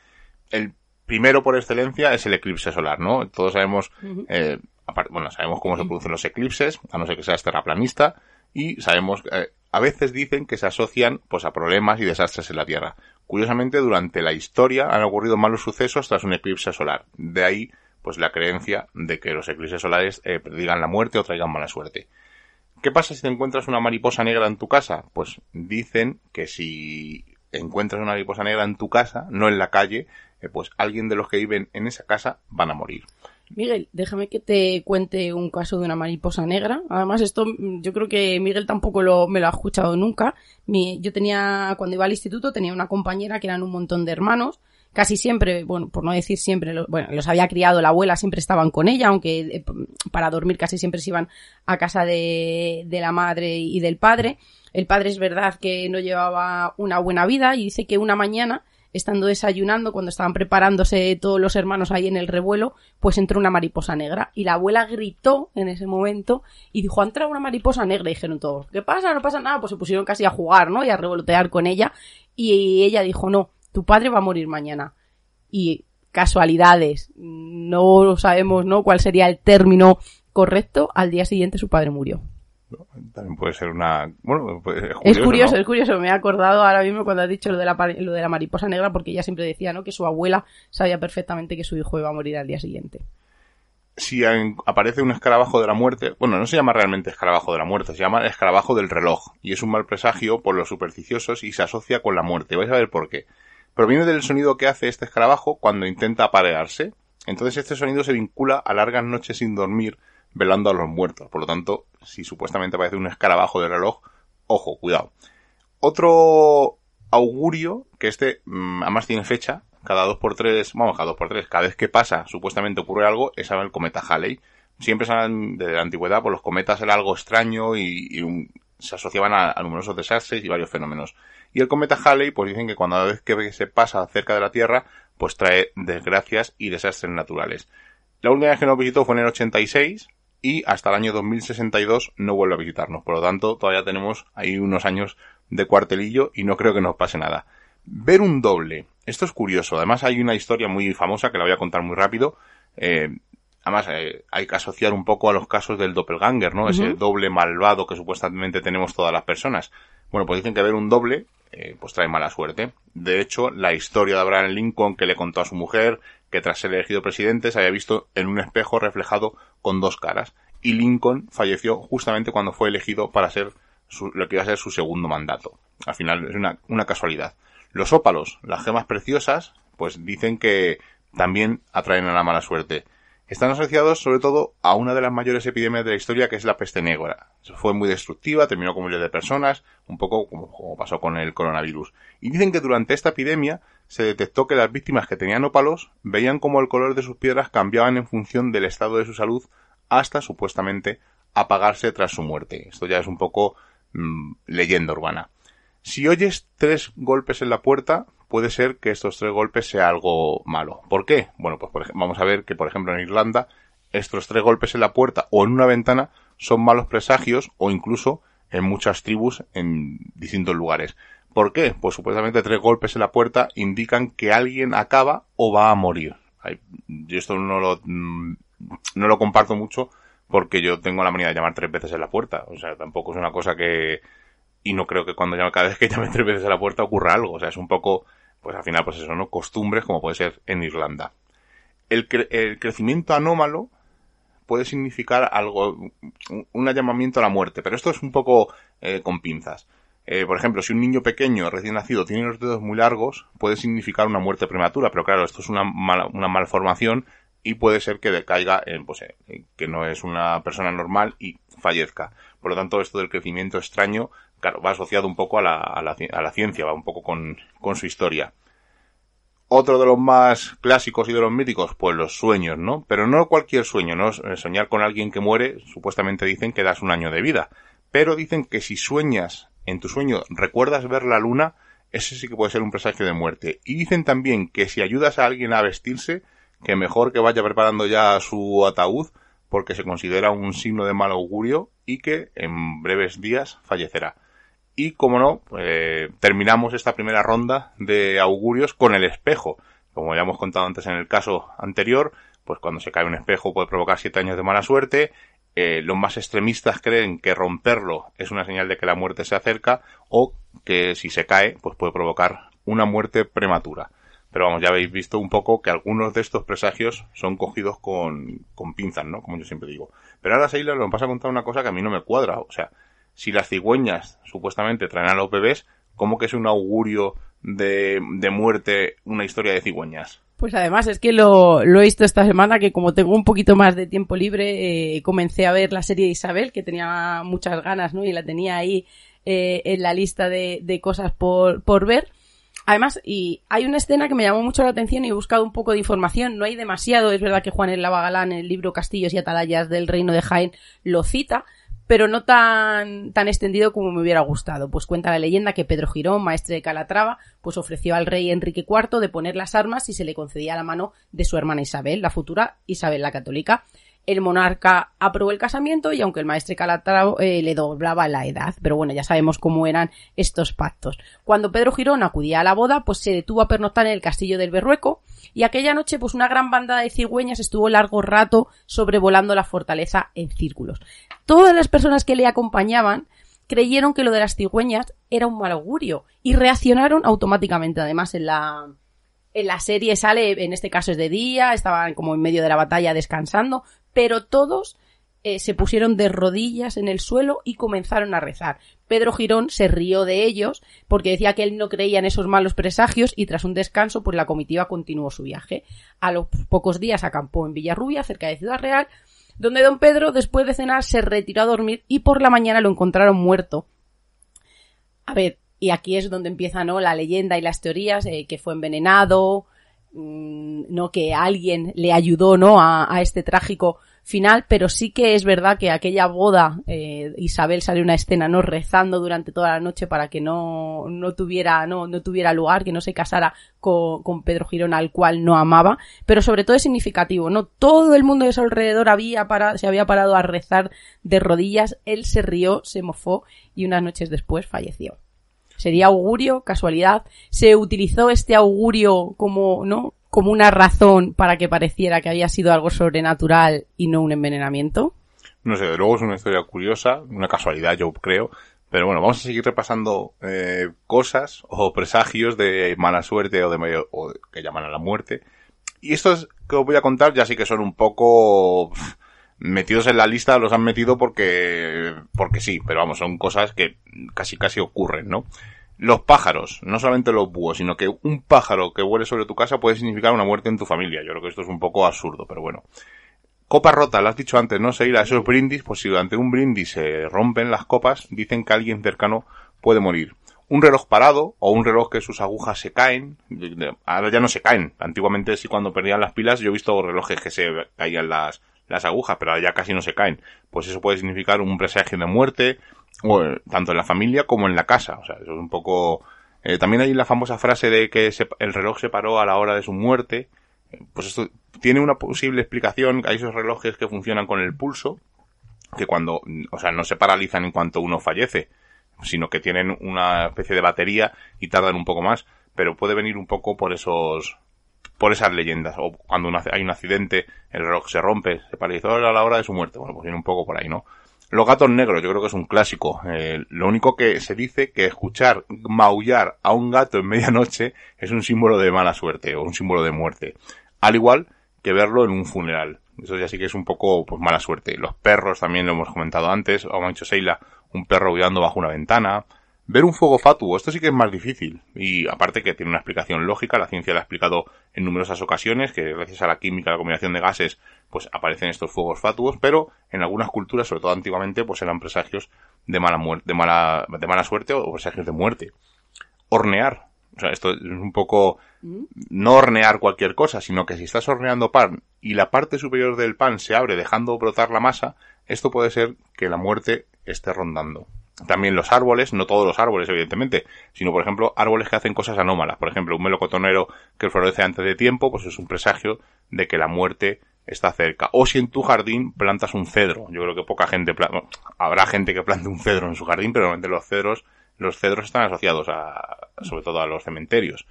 El primero por excelencia es el eclipse solar, ¿no? Todos sabemos, eh, bueno, sabemos cómo se producen los eclipses, a no ser que seas terraplanista, y sabemos, eh, a veces dicen que se asocian, pues, a problemas y desastres en la Tierra. Curiosamente, durante la historia han ocurrido malos sucesos tras un eclipse solar. De ahí pues la creencia de que los eclipses solares eh, predigan la muerte o traigan mala suerte. ¿Qué pasa si te encuentras una mariposa negra en tu casa? Pues dicen que si encuentras una mariposa negra en tu casa, no en la calle, eh, pues alguien de los que viven en esa casa van a morir. Miguel, déjame que te cuente un caso de una mariposa negra. Además, esto yo creo que Miguel tampoco lo, me lo ha escuchado nunca. Yo tenía, cuando iba al instituto, tenía una compañera que eran un montón de hermanos casi siempre, bueno, por no decir siempre, bueno, los había criado la abuela, siempre estaban con ella, aunque eh, para dormir casi siempre se iban a casa de, de la madre y del padre. El padre es verdad que no llevaba una buena vida y dice que una mañana, estando desayunando, cuando estaban preparándose todos los hermanos ahí en el revuelo, pues entró una mariposa negra. Y la abuela gritó en ese momento y dijo, ha entrado una mariposa negra. Y dijeron todos, ¿qué pasa? No pasa nada. Pues se pusieron casi a jugar, ¿no? Y a revolotear con ella. Y ella dijo, no, tu padre va a morir mañana. Y casualidades, no sabemos, ¿no? Cuál sería el término correcto. Al día siguiente su padre murió. También puede ser una. Bueno, pues es curioso. Es curioso, ¿no? es curioso. Me he acordado ahora mismo cuando has dicho lo de, la, lo de la mariposa negra, porque ella siempre decía, ¿no? Que su abuela sabía perfectamente que su hijo iba a morir al día siguiente. Si aparece un escarabajo de la muerte, bueno, no se llama realmente escarabajo de la muerte, se llama escarabajo del reloj, y es un mal presagio por los supersticiosos y se asocia con la muerte. Vais a ver por qué proviene del sonido que hace este escarabajo cuando intenta aparearse. Entonces este sonido se vincula a largas noches sin dormir velando a los muertos. Por lo tanto, si supuestamente aparece un escarabajo de reloj, ojo, cuidado. Otro augurio, que este mm, además tiene fecha, cada dos por tres, vamos, cada dos por tres, cada vez que pasa, supuestamente ocurre algo, es el cometa Halley. Siempre saben desde la antigüedad, pues los cometas era algo extraño y, se asociaban a, a numerosos desastres y varios fenómenos. Y el cometa Halley, pues dicen que cuando a vez que se pasa cerca de la Tierra, pues trae desgracias y desastres naturales. La última vez que nos visitó fue en el 86 y hasta el año 2062 no vuelve a visitarnos. Por lo tanto, todavía tenemos ahí unos años de cuartelillo y no creo que nos pase nada. Ver un doble. Esto es curioso. Además hay una historia muy famosa que la voy a contar muy rápido. Eh, además eh, hay que asociar un poco a los casos del doppelganger, ¿no? Ese doble malvado que supuestamente tenemos todas las personas. Bueno, pues dicen que ver un doble eh, pues trae mala suerte. De hecho, la historia de Abraham Lincoln que le contó a su mujer que tras ser elegido presidente se había visto en un espejo reflejado con dos caras. Y Lincoln falleció justamente cuando fue elegido para ser su- lo que iba a ser su segundo mandato. Al final es una, una casualidad. Los ópalos, las gemas preciosas, pues dicen que también atraen a la mala suerte. Están asociados sobre todo a una de las mayores epidemias de la historia que es la peste negra. Fue muy destructiva, terminó con miles de personas, un poco como, pasó con el coronavirus. Y dicen que durante esta epidemia se detectó que las víctimas que tenían ópalos veían como el color de sus piedras cambiaban en función del estado de su salud hasta supuestamente apagarse tras su muerte. Esto ya es un poco mm, leyenda urbana. Si oyes tres golpes en la puerta, puede ser que estos tres golpes sea algo malo. ¿Por qué? Bueno, pues por ej- vamos a ver que, por ejemplo, en Irlanda, estos tres golpes en la puerta o en una ventana son malos presagios o incluso en muchas tribus en distintos lugares. ¿Por qué? Pues supuestamente tres golpes en la puerta indican que alguien acaba o va a morir. Yo esto no lo, mm, no lo comparto mucho porque yo tengo la manía de llamar tres veces en la puerta. O sea, tampoco es una cosa que, y no creo que cuando llame, cada vez que llame tres veces a la puerta ocurra algo. O sea, es un poco, pues al final, pues eso, ¿no? Costumbres como puede ser en Irlanda. El, cre- el crecimiento anómalo puede significar algo, un, llamamiento a la muerte, pero esto es un poco eh, con pinzas. Eh, por ejemplo, si un niño pequeño recién nacido tiene los dedos muy largos, puede significar una muerte prematura, pero claro, esto es una, mala- una malformación y puede ser que decaiga en, pues, eh, que no es una persona normal y fallezca. Por lo tanto, esto del crecimiento extraño, claro, va asociado un poco a la, a la, a la ciencia, va un poco con, con su historia. Otro de los más clásicos y de los míticos, pues los sueños, ¿no? Pero no cualquier sueño, ¿no? Eh, Soñar con alguien que muere, supuestamente dicen que das un año de vida. Pero dicen que si sueñas, en tu sueño, recuerdas ver la luna, ese sí que puede ser un presagio de muerte. Y dicen también que si ayudas a alguien a vestirse, que mejor que vaya preparando ya su ataúd, porque se considera un signo de mal augurio y que en breves días fallecerá. Y como no, eh, terminamos esta primera ronda de augurios con el espejo. Como ya hemos contado antes en el caso anterior, pues cuando se cae un espejo puede provocar siete años de mala suerte. Eh, los más extremistas creen que romperlo es una señal de que la muerte se acerca o que si se cae, pues puede provocar una muerte prematura. Pero vamos, ya habéis visto un poco que algunos de estos presagios son cogidos con, con pinzas, ¿no? Como yo siempre digo. Pero ahora, Seila, nos vas a contar una cosa que a mí no me cuadra. O sea, si las cigüeñas supuestamente traen a los bebés, ¿cómo que es un augurio de, de muerte una historia de cigüeñas? Pues además es que lo, lo he visto esta semana que como tengo un poquito más de tiempo libre, eh, comencé a ver la serie de Isabel, que tenía muchas ganas, ¿no? Y la tenía ahí eh, en la lista de, de cosas por, por ver. Además, y hay una escena que me llamó mucho la atención y he buscado un poco de información. No hay demasiado, es verdad que Juan el Lavagalán en el libro Castillos y Atalayas del Reino de Jaén lo cita, pero no tan, tan extendido como me hubiera gustado. Pues cuenta la leyenda que Pedro Girón, maestre de Calatrava, pues ofreció al rey Enrique IV de poner las armas si se le concedía la mano de su hermana Isabel, la futura Isabel la Católica. El monarca aprobó el casamiento y aunque el maestre Calatrava eh, le doblaba la edad, pero bueno, ya sabemos cómo eran estos pactos. Cuando Pedro Girón acudía a la boda, pues se detuvo a pernoctar en el castillo del Berrueco y aquella noche pues una gran banda de cigüeñas estuvo largo rato sobrevolando la fortaleza en círculos. Todas las personas que le acompañaban creyeron que lo de las cigüeñas era un mal augurio y reaccionaron automáticamente. Además, en la, en la serie sale, en este caso es de día, estaban como en medio de la batalla descansando, pero todos eh, se pusieron de rodillas en el suelo y comenzaron a rezar. Pedro Girón se rió de ellos porque decía que él no creía en esos malos presagios y tras un descanso pues la comitiva continuó su viaje. A los pocos días acampó en Villarrubia, cerca de Ciudad Real, donde don Pedro después de cenar se retiró a dormir y por la mañana lo encontraron muerto. A ver, y aquí es donde empieza ¿no? la leyenda y las teorías, eh, que fue envenenado, no que alguien le ayudó, ¿no? A, a este trágico final, pero sí que es verdad que aquella boda, eh, Isabel salió una escena, ¿no? Rezando durante toda la noche para que no, no tuviera, no, no tuviera lugar, que no se casara con, con Pedro Girón al cual no amaba, pero sobre todo es significativo, ¿no? Todo el mundo de su alrededor había parado, se había parado a rezar de rodillas, él se rió, se mofó y unas noches después falleció. ¿Sería augurio? ¿Casualidad? ¿Se utilizó este augurio como, no? como una razón para que pareciera que había sido algo sobrenatural y no un envenenamiento? No sé, de luego es una historia curiosa, una casualidad yo creo, pero bueno, vamos a seguir repasando eh, cosas o presagios de mala suerte o de medio, o que llaman a la muerte. Y estos que os voy a contar ya sí que son un poco metidos en la lista, los han metido porque porque sí, pero vamos, son cosas que casi casi ocurren, ¿no? Los pájaros, no solamente los búhos, sino que un pájaro que vuele sobre tu casa puede significar una muerte en tu familia. Yo creo que esto es un poco absurdo, pero bueno. Copa rota, lo has dicho antes, ¿no? Seguir a esos brindis, pues si durante un brindis se rompen las copas, dicen que alguien cercano puede morir. Un reloj parado o un reloj que sus agujas se caen, ahora ya no se caen. Antiguamente sí cuando perdían las pilas yo he visto relojes que se caían las, las agujas, pero ahora ya casi no se caen. Pues eso puede significar un presagio de muerte, eh, tanto en la familia como en la casa. O sea, eso es un poco... Eh, también hay la famosa frase de que se- el reloj se paró a la hora de su muerte. Eh, Pues esto tiene una posible explicación. Hay esos relojes que funcionan con el pulso, que cuando, o sea, no se paralizan en cuanto uno fallece, sino que tienen una especie de batería y tardan un poco más, pero puede venir un poco por esos, por esas leyendas, o cuando hay un accidente, el reloj se rompe, se paralizó a la hora de su muerte, bueno, pues viene un poco por ahí, ¿no? Los gatos negros, yo creo que es un clásico. Eh, lo único que se dice que escuchar maullar a un gato en medianoche es un símbolo de mala suerte o un símbolo de muerte. Al igual que verlo en un funeral. Eso ya sí que es un poco pues mala suerte. Los perros también lo hemos comentado antes, o ha dicho Seila, un perro aullando bajo una ventana. Ver un fuego fatuo, esto sí que es más difícil. Y aparte que tiene una explicación lógica, la ciencia lo ha explicado en numerosas ocasiones, que gracias a la química, la combinación de gases, pues aparecen estos fuegos fatuos, pero en algunas culturas, sobre todo antiguamente, pues eran presagios de mala muerte, de mala, de mala suerte o presagios de muerte. Hornear. O sea, esto es un poco, no hornear cualquier cosa, sino que si estás horneando pan y la parte superior del pan se abre dejando brotar la masa, esto puede ser que la muerte esté rondando. También los árboles, no todos los árboles, evidentemente, sino por ejemplo árboles que hacen cosas anómalas. Por ejemplo, un melocotonero que florece antes de tiempo, pues es un presagio de que la muerte está cerca. O si en tu jardín plantas un cedro. Yo creo que poca gente, pla- bueno, habrá gente que plante un cedro en su jardín, pero normalmente los cedros, los cedros están asociados a, sobre todo a los cementerios.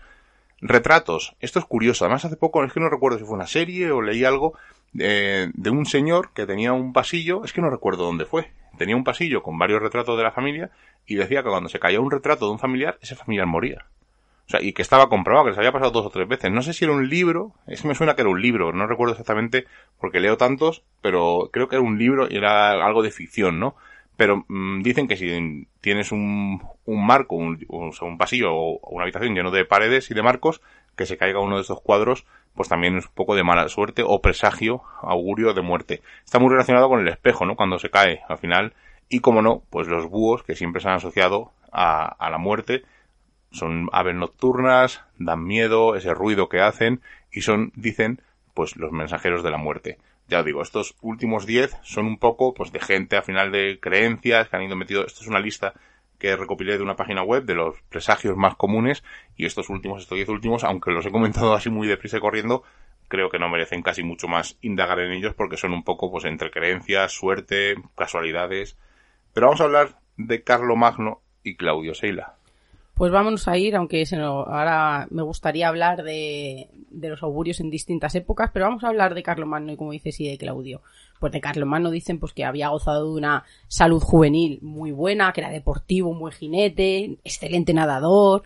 Retratos. Esto es curioso. Además, hace poco, es que no recuerdo si fue una serie o leí algo de, de un señor que tenía un pasillo, es que no recuerdo dónde fue. Tenía un pasillo con varios retratos de la familia y decía que cuando se caía un retrato de un familiar, ese familiar moría. O sea, y que estaba comprobado, que les había pasado dos o tres veces. No sé si era un libro, es que me suena que era un libro, no recuerdo exactamente porque leo tantos, pero creo que era un libro y era algo de ficción, ¿no? Pero mm, dicen que si tienes un, un marco, un, un pasillo o una habitación lleno de paredes y de marcos, que se caiga uno de estos cuadros, pues también es un poco de mala suerte o presagio, augurio de muerte. Está muy relacionado con el espejo, ¿no? Cuando se cae al final. Y como no, pues los búhos, que siempre se han asociado a, a la muerte, son aves nocturnas, dan miedo, ese ruido que hacen, y son, dicen, pues los mensajeros de la muerte. Ya os digo, estos últimos 10 son un poco, pues de gente al final de creencias que han ido metido, esto es una lista que recopilé de una página web de los presagios más comunes, y estos últimos, estos 10 últimos, aunque los he comentado así muy deprisa y corriendo, creo que no merecen casi mucho más indagar en ellos porque son un poco, pues entre creencias, suerte, casualidades. Pero vamos a hablar de Carlo Magno y Claudio Seila. Pues vámonos a ir, aunque se ahora me gustaría hablar de, de los augurios en distintas épocas, pero vamos a hablar de Carlomagno y como dices y de Claudio. Pues de Carlomagno dicen pues que había gozado de una salud juvenil muy buena, que era deportivo, un buen jinete, excelente nadador,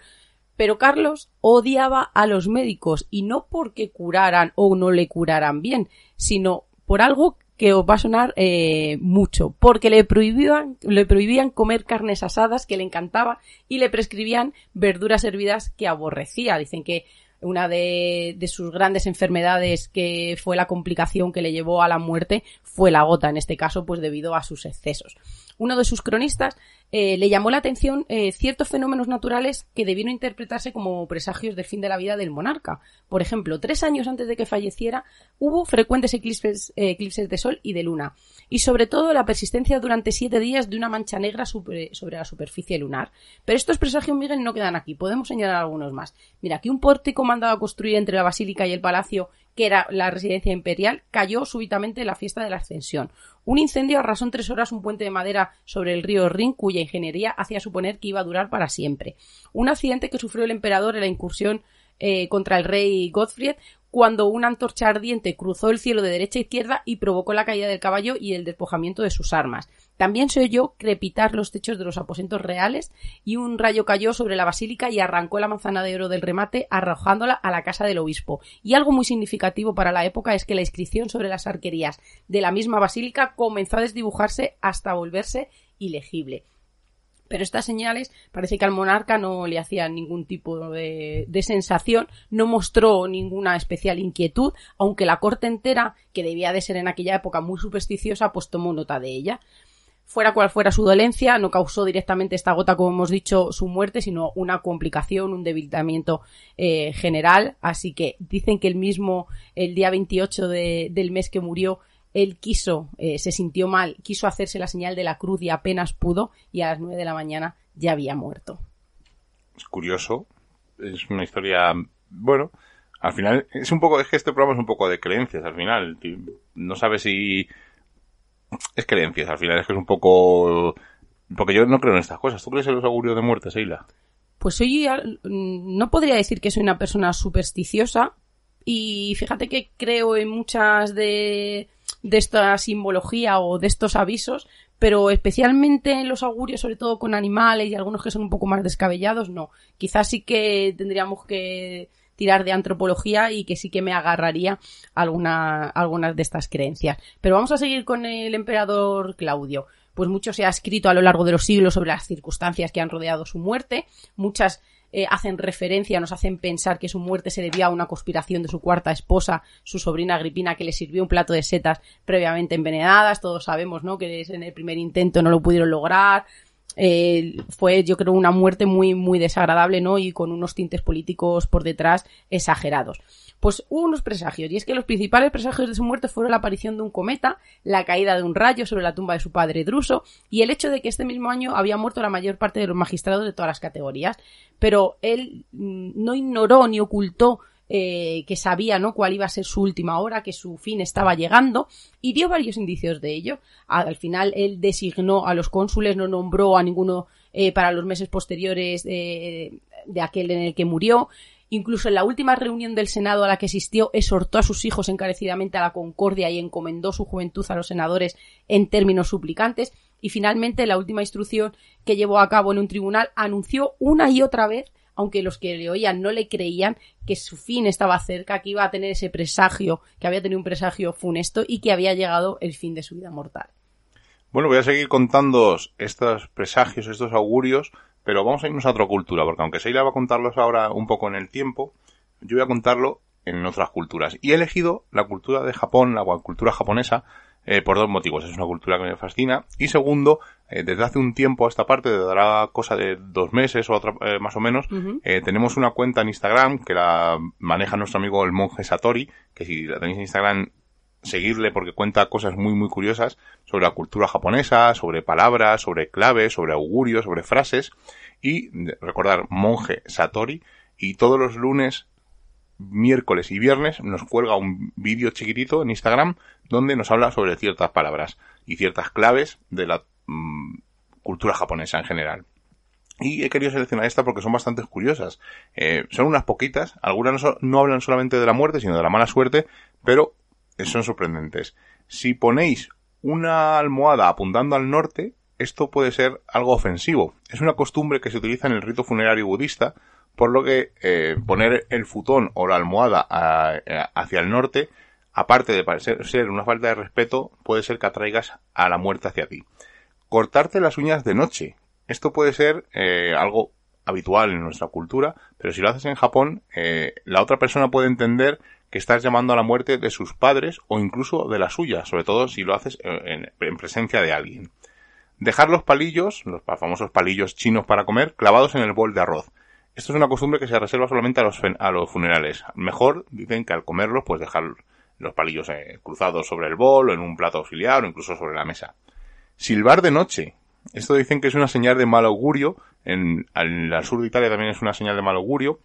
pero Carlos odiaba a los médicos y no porque curaran o no le curaran bien, sino por algo que os va a sonar eh, mucho, porque le prohibían, le prohibían comer carnes asadas que le encantaba y le prescribían verduras hervidas que aborrecía. Dicen que una de, sus grandes enfermedades que fue la complicación que le llevó a la muerte fue la gota, en este caso pues debido a sus excesos. Uno de sus cronistas eh, le llamó la atención eh, ciertos fenómenos naturales que debieron interpretarse como presagios del fin de la vida del monarca. Por ejemplo, tres años antes de que falleciera hubo frecuentes eclipses, eh, de sol y de luna, y sobre todo la persistencia durante siete días de una mancha negra sobre la superficie lunar. Pero estos presagios, Miguel, no quedan aquí, podemos señalar algunos más. Mira, aquí un pórtico mandado a construir entre la basílica y el palacio que era la residencia imperial, cayó súbitamente en la fiesta de la Ascensión. Un incendio arrasó en tres horas un puente de madera sobre el río Rin, cuya ingeniería hacía suponer que iba a durar para siempre. Un accidente que sufrió el emperador en la incursión eh, contra el rey Gottfried cuando una antorcha ardiente cruzó el cielo de derecha a izquierda y provocó la caída del caballo y el despojamiento de sus armas. También se oyó crepitar los techos de los aposentos reales y un rayo cayó sobre la basílica y arrancó la manzana de oro del remate arrojándola a la casa del obispo. Y algo muy significativo para la época es que la inscripción sobre las arquerías de la misma basílica comenzó a desdibujarse hasta volverse ilegible. Pero estas señales parece que al monarca no le hacían ningún tipo de, de, sensación, no mostró ninguna especial inquietud, aunque la corte entera, que debía de ser en aquella época muy supersticiosa, pues tomó nota de ella. Fuera cual fuera su dolencia, no causó directamente esta gota, como hemos dicho, su muerte, sino una complicación, un debilitamiento eh, general. Así que dicen que el mismo, el día 28 de, del mes que murió, él quiso, eh, se sintió mal, quiso hacerse la señal de la cruz y apenas pudo, y a las nueve de la mañana ya había muerto. Es curioso, es una historia, bueno, al final es un poco, es que este programa es un poco de creencias, al final, no sabes si es creencias, al final es que es un poco, porque yo no creo en estas cosas. ¿Tú crees en los augurios de muerte, Seila? Pues soy, no podría decir que soy una persona supersticiosa, y fíjate que creo en muchas de de esta simbología o de estos avisos, pero especialmente en los augurios, sobre todo con animales y algunos que son un poco más descabellados, no. Quizás sí que tendríamos que tirar de antropología y que sí que me agarraría alguna, algunas de estas creencias. Pero vamos a seguir con el emperador Claudio. Pues mucho se ha escrito a lo largo de los siglos sobre las circunstancias que han rodeado su muerte, muchas eh, hacen referencia, nos hacen pensar que su muerte se debió a una conspiración de su cuarta esposa, su sobrina Agripina, que le sirvió un plato de setas previamente envenenadas. Todos sabemos, ¿no? Que en el primer intento no lo pudieron lograr. Eh, fue, yo creo, una muerte muy, muy desagradable, ¿no? Y con unos tintes políticos por detrás exagerados. Pues hubo unos presagios, y es que los principales presagios de su muerte fueron la aparición de un cometa, la caída de un rayo sobre la tumba de su padre Druso, y el hecho de que este mismo año había muerto la mayor parte de los magistrados de todas las categorías. Pero él mm, no ignoró ni ocultó eh, que sabía ¿no? cuál iba a ser su última hora, que su fin estaba llegando, y dio varios indicios de ello. Al final él designó a los cónsules, no nombró a ninguno eh, para los meses posteriores eh, de aquel en el que murió. Incluso en la última reunión del Senado a la que asistió, exhortó a sus hijos encarecidamente a la concordia y encomendó su juventud a los senadores en términos suplicantes. Y finalmente, la última instrucción que llevó a cabo en un tribunal anunció una y otra vez aunque los que le oían no le creían que su fin estaba cerca, que iba a tener ese presagio, que había tenido un presagio funesto y que había llegado el fin de su vida mortal. Bueno, voy a seguir contando estos presagios, estos augurios, pero vamos a irnos a otra cultura, porque aunque Seila va a contarlos ahora un poco en el tiempo, yo voy a contarlo en otras culturas. Y he elegido la cultura de Japón, la cultura japonesa, eh, por dos motivos. Es una cultura que me fascina. Y segundo, eh, desde hace un tiempo a esta parte, dará cosa de dos meses o otra, eh, más o menos, eh, tenemos una cuenta en Instagram que la maneja nuestro amigo el monje Satori, que si la tenéis en Instagram, seguirle porque cuenta cosas muy muy curiosas sobre la cultura japonesa, sobre palabras, sobre claves, sobre augurios, sobre frases. Y recordar, monje Satori, y todos los lunes miércoles y viernes nos cuelga un vídeo chiquitito en Instagram donde nos habla sobre ciertas palabras y ciertas claves de la mmm, cultura japonesa en general. Y he querido seleccionar esta porque son bastante curiosas. Eh, son unas poquitas, algunas no, hablan solamente de la muerte, sino de la mala suerte, pero son sorprendentes. Si ponéis una almohada apuntando al norte, esto puede ser algo ofensivo. Es una costumbre que se utiliza en el rito funerario budista, por lo que eh, poner el futón o la almohada hacia el norte, aparte de parecer ser una falta de respeto, puede ser que atraigas a la muerte hacia ti. Cortarte las uñas de noche. Esto puede ser eh, algo habitual en nuestra cultura, pero si lo haces en Japón, eh, la otra persona puede entender que estás llamando a la muerte de sus padres o incluso de la suya, sobre todo si lo haces en, en presencia de alguien. dejar los palillos, los famosos palillos chinos para comer, clavados en el bol de arroz. Esto es una costumbre que se reserva solamente a los, fen- a los funerales. Mejor, dicen que al comerlos, pues dejar los palillos eh, cruzados sobre el bol o en un plato auxiliar o incluso sobre la mesa. Silbar de noche. Esto dicen que es una señal de mal augurio. En, en el sur de Italia también es una señal de mal augurio.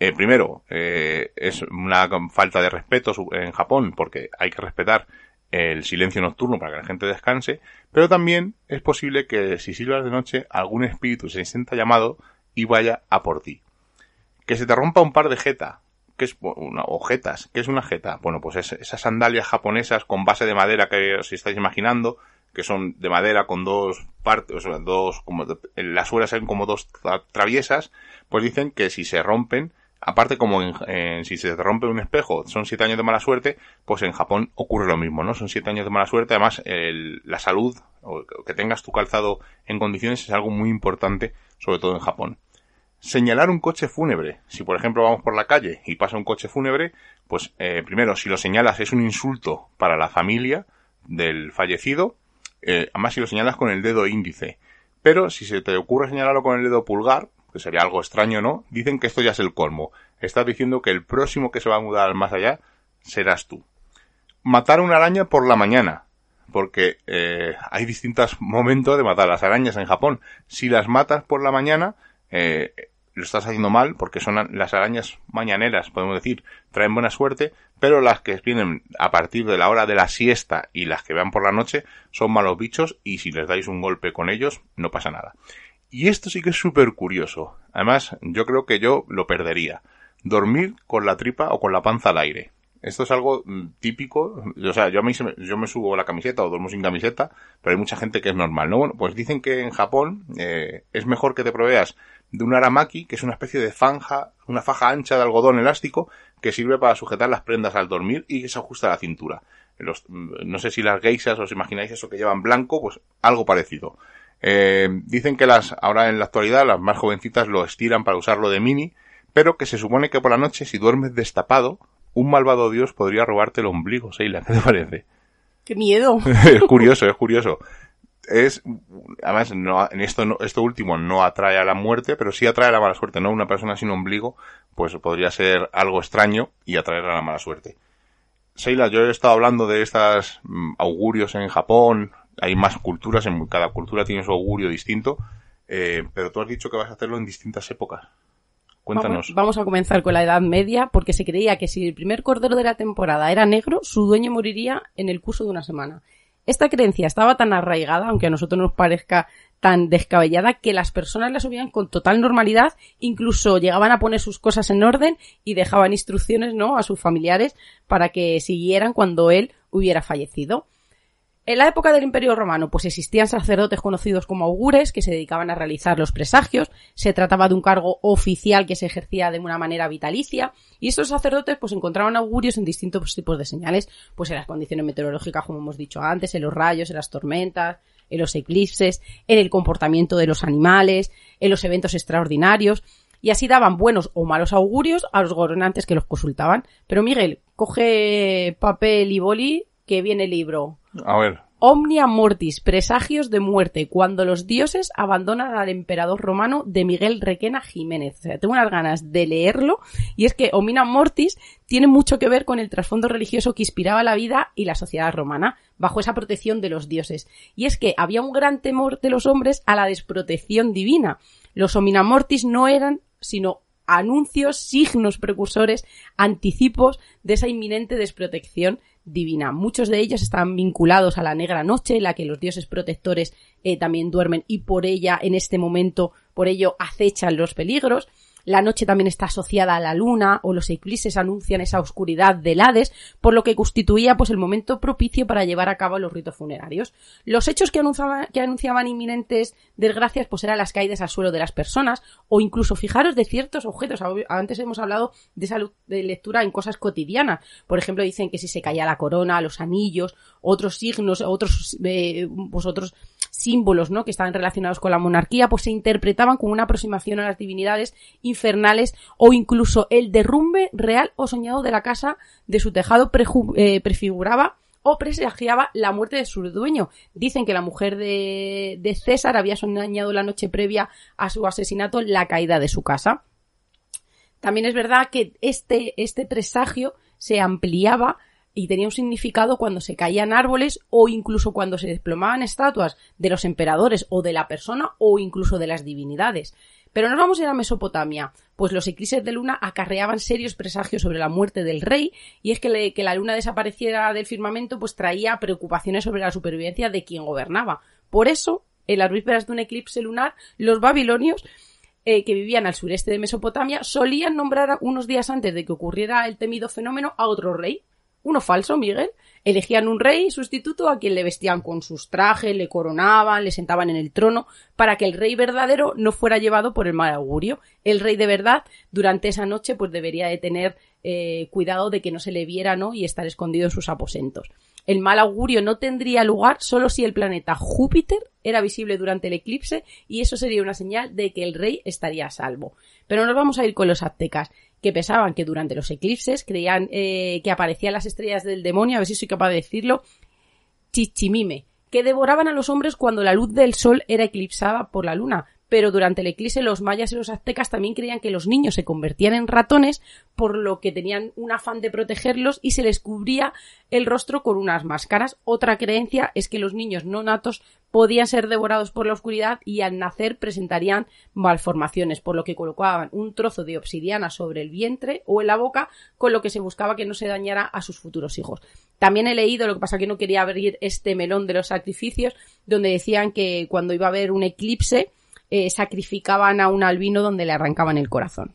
Eh, primero, eh, es una falta de respeto en Japón porque hay que respetar el silencio nocturno para que la gente descanse, pero también es posible que si silbas de noche algún espíritu se sienta llamado y vaya a por ti. Que se te rompa un par de jeta, que es una, o jetas, ¿qué es una jeta? Bueno, pues es, esas sandalias japonesas con base de madera que os estáis imaginando, que son de madera con dos partes, o sea, dos, como, las suelas son como dos tra- traviesas, pues dicen que si se rompen, aparte como en, en- si se te rompe un espejo son siete años de mala suerte, pues en Japón ocurre lo mismo, ¿no? Son siete años de mala suerte, además el- la salud, o que tengas tu calzado en condiciones es algo muy importante, sobre todo en Japón. Señalar un coche fúnebre. Si por ejemplo vamos por la calle y pasa un coche fúnebre, pues eh, primero si lo señalas es un insulto para la familia del fallecido, eh, además si lo señalas con el dedo índice. Pero si se te ocurre señalarlo con el dedo pulgar, que sería algo extraño, ¿no? Dicen que esto ya es el colmo. Estás diciendo que el próximo que se va a mudar al más allá serás tú. Matar una araña por la mañana. Porque eh, hay distintos momentos de matar las arañas en Japón. Si las matas por la mañana, eh, lo estás haciendo mal porque son las arañas mañaneras, podemos decir, traen buena suerte, pero las que vienen a partir de la hora de la siesta y las que van por la noche son malos bichos y si les dais un golpe con ellos no pasa nada. Y esto sí que es súper curioso. Además, yo creo que yo lo perdería. Dormir con la tripa o con la panza al aire. Esto es algo mm, típico. O sea, yo, a mí se me, yo me subo la camiseta o duermo sin camiseta, pero hay mucha gente que es normal, ¿no? Bueno, pues dicen que en Japón eh, es mejor que te proveas de un aramaki, que es una especie de fanja, una faja ancha de algodón elástico que sirve para sujetar las prendas al dormir y que se ajusta a la cintura. Los, mm, no sé si las geisas os imagináis eso que llevan blanco, pues algo parecido. Eh, dicen que las, ahora en la actualidad, las más jovencitas lo estiran para usarlo de mini, pero que se supone que por la noche, si duermes destapado, un malvado dios podría robarte el ombligo, Seila. ¿Qué te parece? ¡Qué miedo! es curioso, es curioso. Es, además, no, en esto, no- esto último no atrae a la muerte, pero sí atrae a la mala suerte, ¿no? Una persona sin ombligo, pues podría ser algo extraño y atraer a la mala suerte. Seila, yo he estado hablando de estas mm, augurios en Japón, hay más culturas, en cada cultura tiene su augurio distinto, eh, pero tú has dicho que vas a hacerlo en distintas épocas. Cuéntanos. Vamos, vamos a comenzar con la Edad Media, porque se creía que si el primer cordero de la temporada era negro, su dueño moriría en el curso de una semana. Esta creencia estaba tan arraigada, aunque a nosotros nos parezca tan descabellada, que las personas la subían con total normalidad, incluso llegaban a poner sus cosas en orden y dejaban instrucciones, ¿no?, a sus familiares para que siguieran cuando él hubiera fallecido. En la época del Imperio Romano, pues existían sacerdotes conocidos como augures que se dedicaban a realizar los presagios. Se trataba de un cargo oficial que se ejercía de una manera vitalicia. Y estos sacerdotes, pues encontraban augurios en distintos tipos de señales, pues en las condiciones meteorológicas, como hemos dicho antes, en los rayos, en las tormentas, en los eclipses, en el comportamiento de los animales, en los eventos extraordinarios. Y así daban buenos o malos augurios a los gobernantes que los consultaban. Pero Miguel, coge papel y boli, que viene el libro. Omnia Mortis, presagios de muerte, cuando los dioses abandonan al emperador romano de Miguel Requena Jiménez. Tengo unas ganas de leerlo y es que Omnia Mortis tiene mucho que ver con el trasfondo religioso que inspiraba la vida y la sociedad romana bajo esa protección de los dioses. Y es que había un gran temor de los hombres a la desprotección divina. Los Omnia Mortis no eran sino anuncios, signos precursores, anticipos de esa inminente desprotección divina. Muchos de ellos están vinculados a la negra noche, en la que los dioses protectores eh, también duermen y por ella, en este momento, por ello acechan los peligros. La noche también está asociada a la luna o los eclipses anuncian esa oscuridad del Hades, por lo que constituía pues el momento propicio para llevar a cabo los ritos funerarios. Los hechos que anunciaban, que anunciaban inminentes desgracias pues eran las caídas al suelo de las personas o incluso fijaros de ciertos objetos. Antes hemos hablado de esa de lectura en cosas cotidianas. Por ejemplo, dicen que si se caía la corona, los anillos, otros signos, otros eh, pues otros símbolos, ¿no? que estaban relacionados con la monarquía, pues se interpretaban como una aproximación a las divinidades infernales o incluso el derrumbe real o soñado de la casa de su tejado eh, prefiguraba o presagiaba la muerte de su dueño. Dicen que la mujer de, de César había soñado la noche previa a su asesinato la caída de su casa. También es verdad que este, este presagio se ampliaba y tenía un significado cuando se caían árboles o incluso cuando se desplomaban estatuas de los emperadores o de la persona o incluso de las divinidades. Pero nos vamos a ir a Mesopotamia, pues los eclipses de luna acarreaban serios presagios sobre la muerte del rey, y es que, que la luna desapareciera del firmamento pues traía preocupaciones sobre la supervivencia de quien gobernaba. Por eso, en las vísperas de un eclipse lunar, los babilonios eh, que vivían al sureste de Mesopotamia solían nombrar unos días antes de que ocurriera el temido fenómeno a otro rey. Uno falso, Miguel. Elegían un rey sustituto a quien le vestían con sus trajes, le coronaban, le sentaban en el trono, para que el rey verdadero no fuera llevado por el mal augurio. El rey de verdad, durante esa noche, pues debería de tener eh, cuidado de que no se le viera. Y estar escondido en sus aposentos. El mal augurio no tendría lugar solo si el planeta Júpiter era visible durante el eclipse y eso sería una señal de que el rey estaría a salvo. Pero nos vamos a ir con los aztecas, que pensaban que durante los eclipses creían eh, que aparecían las estrellas del demonio, a ver si soy capaz de decirlo, chichimime, que devoraban a los hombres cuando la luz del sol era eclipsada por la luna. Pero durante el eclipse los mayas y los aztecas también creían que los niños se convertían en ratones, por lo que tenían un afán de protegerlos y se les cubría el rostro con unas máscaras. Otra creencia es que los niños no natos podían ser devorados por la oscuridad y al nacer presentarían malformaciones, por lo que colocaban un trozo de obsidiana sobre el vientre o en la boca, con lo que se buscaba que no se dañara a sus futuros hijos. También he leído, lo que pasa que no quería abrir este melón de los sacrificios, donde decían que cuando iba a haber un eclipse, eh, sacrificaban a un albino donde le arrancaban el corazón.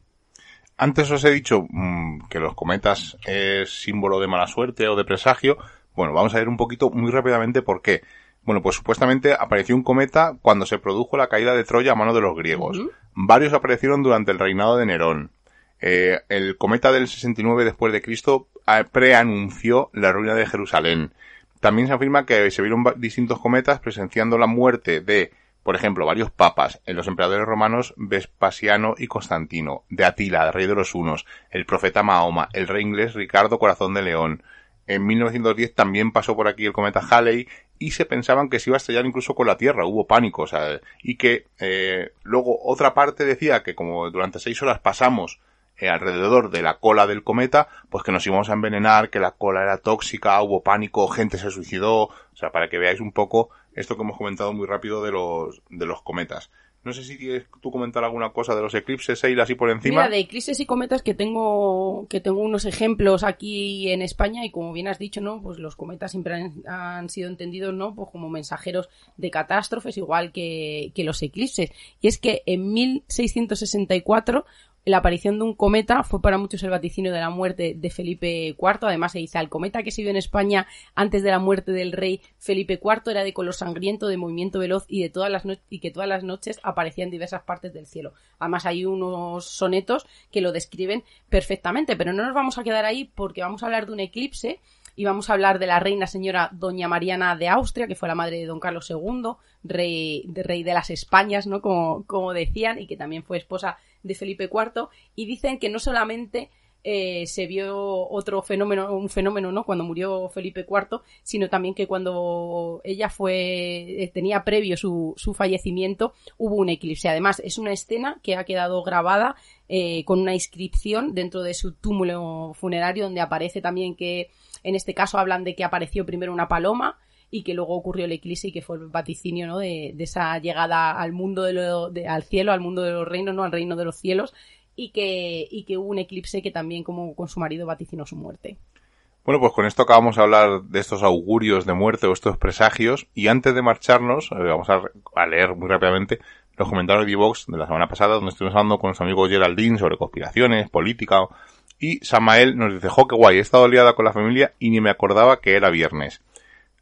Antes os he dicho mm, que los cometas es símbolo de mala suerte o de presagio. Bueno, vamos a ver un poquito muy rápidamente por qué. Bueno, pues supuestamente apareció un cometa cuando se produjo la caída de Troya a mano de los griegos. Varios aparecieron durante el reinado de Nerón. Eh, el cometa del 69 después de Cristo ah, preanunció la ruina de Jerusalén. También se afirma que se vieron distintos cometas presenciando la muerte de, por ejemplo, varios papas, en los emperadores romanos Vespasiano y Constantino, de Atila, rey de los hunos, el profeta Mahoma, el rey inglés Ricardo Corazón de León. En 1910 también pasó por aquí el cometa Halley y se pensaban que se iba a estrellar incluso con la Tierra, hubo pánico, o sea, y que eh, luego otra parte decía que como durante seis horas pasamos eh, alrededor de la cola del cometa, pues que nos íbamos a envenenar, que la cola era tóxica, hubo pánico, gente se suicidó, o sea, para que veáis un poco esto que hemos comentado muy rápido de los, de los cometas. No sé si quieres tú comentar alguna cosa de los eclipses, Seila, así por encima. Mira, de eclipses y cometas que tengo, que tengo unos ejemplos aquí en España y como bien has dicho, ¿no? Pues los cometas siempre han, han sido entendidos, ¿no? Pues como mensajeros de catástrofes, igual que, que los eclipses. Y es que en 1664 la aparición de un cometa fue para muchos el vaticinio de la muerte de Felipe IV. Además, se dice, el cometa que se vio en España antes de la muerte del rey Felipe IV era de color sangriento, de movimiento veloz y, de todas las y que todas las noches aparecía en diversas partes del cielo. Además, hay unos sonetos que lo describen perfectamente, pero no nos vamos a quedar ahí porque vamos a hablar de un eclipse y vamos a hablar de la reina señora doña Mariana de Austria, que fue la madre de don Carlos II, rey de, rey de las Españas, ¿no? Como, como decían, y que también fue esposa de Felipe IV, y dicen que no solamente eh, se vio otro fenómeno, un fenómeno, ¿no? Cuando murió Felipe IV, sino también que cuando ella fue, eh, tenía previo su, su fallecimiento, hubo un eclipse. Además, es una escena que ha quedado grabada eh, con una inscripción dentro de su túmulo funerario, donde aparece también que, en este caso, hablan de que apareció primero una paloma, y que luego ocurrió el eclipse y que fue el vaticinio ¿no? de, de esa llegada al mundo de lo, al cielo, al mundo de los reinos, no al reino de los cielos, y que, y que hubo un eclipse que también como con su marido vaticinó su muerte. Bueno, pues con esto acabamos de hablar de estos augurios de muerte o estos presagios. Y antes de marcharnos, vamos a leer muy rápidamente los comentarios de Vox de la semana pasada, donde estuvimos hablando con nuestro amigo Geraldine sobre conspiraciones, política. Y Samael nos dice, jo, qué guay, he estado liada con la familia y ni me acordaba que era viernes.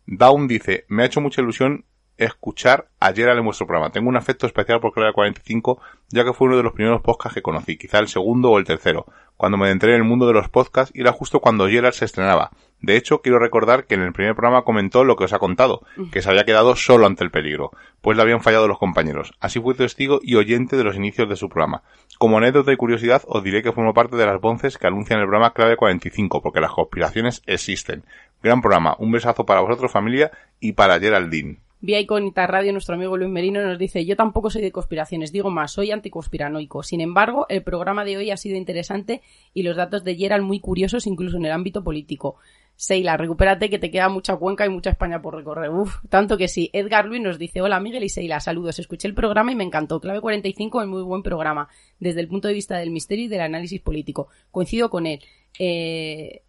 Down dice, me ha hecho mucha ilusión escuchar ayer en vuestro programa. Tengo un afecto especial por Clara 45, ya que fue uno de los primeros podcasts que conocí, quizá el segundo o el tercero, cuando me entré en el mundo de los podcasts y era justo cuando Gerald se estrenaba. De hecho, quiero recordar que en el primer programa comentó lo que os ha contado, que se había quedado solo ante el peligro, pues le habían fallado los compañeros. Así fui testigo y oyente de los inicios de su programa. Como anécdota y curiosidad, os diré que formo parte de las voces que anuncian el programa Clave 45, porque las conspiraciones existen. Gran programa. Un besazo para vosotros, familia, y para Geraldine. Vía Icónita Radio, nuestro amigo Luis Merino nos dice, yo tampoco soy de conspiraciones, digo más, soy anticonspiranoico. Sin embargo, el programa de hoy ha sido interesante y los datos de Gerald muy curiosos incluso en el ámbito político. Seila, recupérate que te queda mucha Cuenca y mucha España por recorrer. Uf, tanto que sí. Edgar Luis nos dice, hola Miguel y Seila, saludos. Escuché el programa y me encantó. Clave 45 es muy buen programa, desde el punto de vista del misterio y del análisis político. Coincido con él. Eh,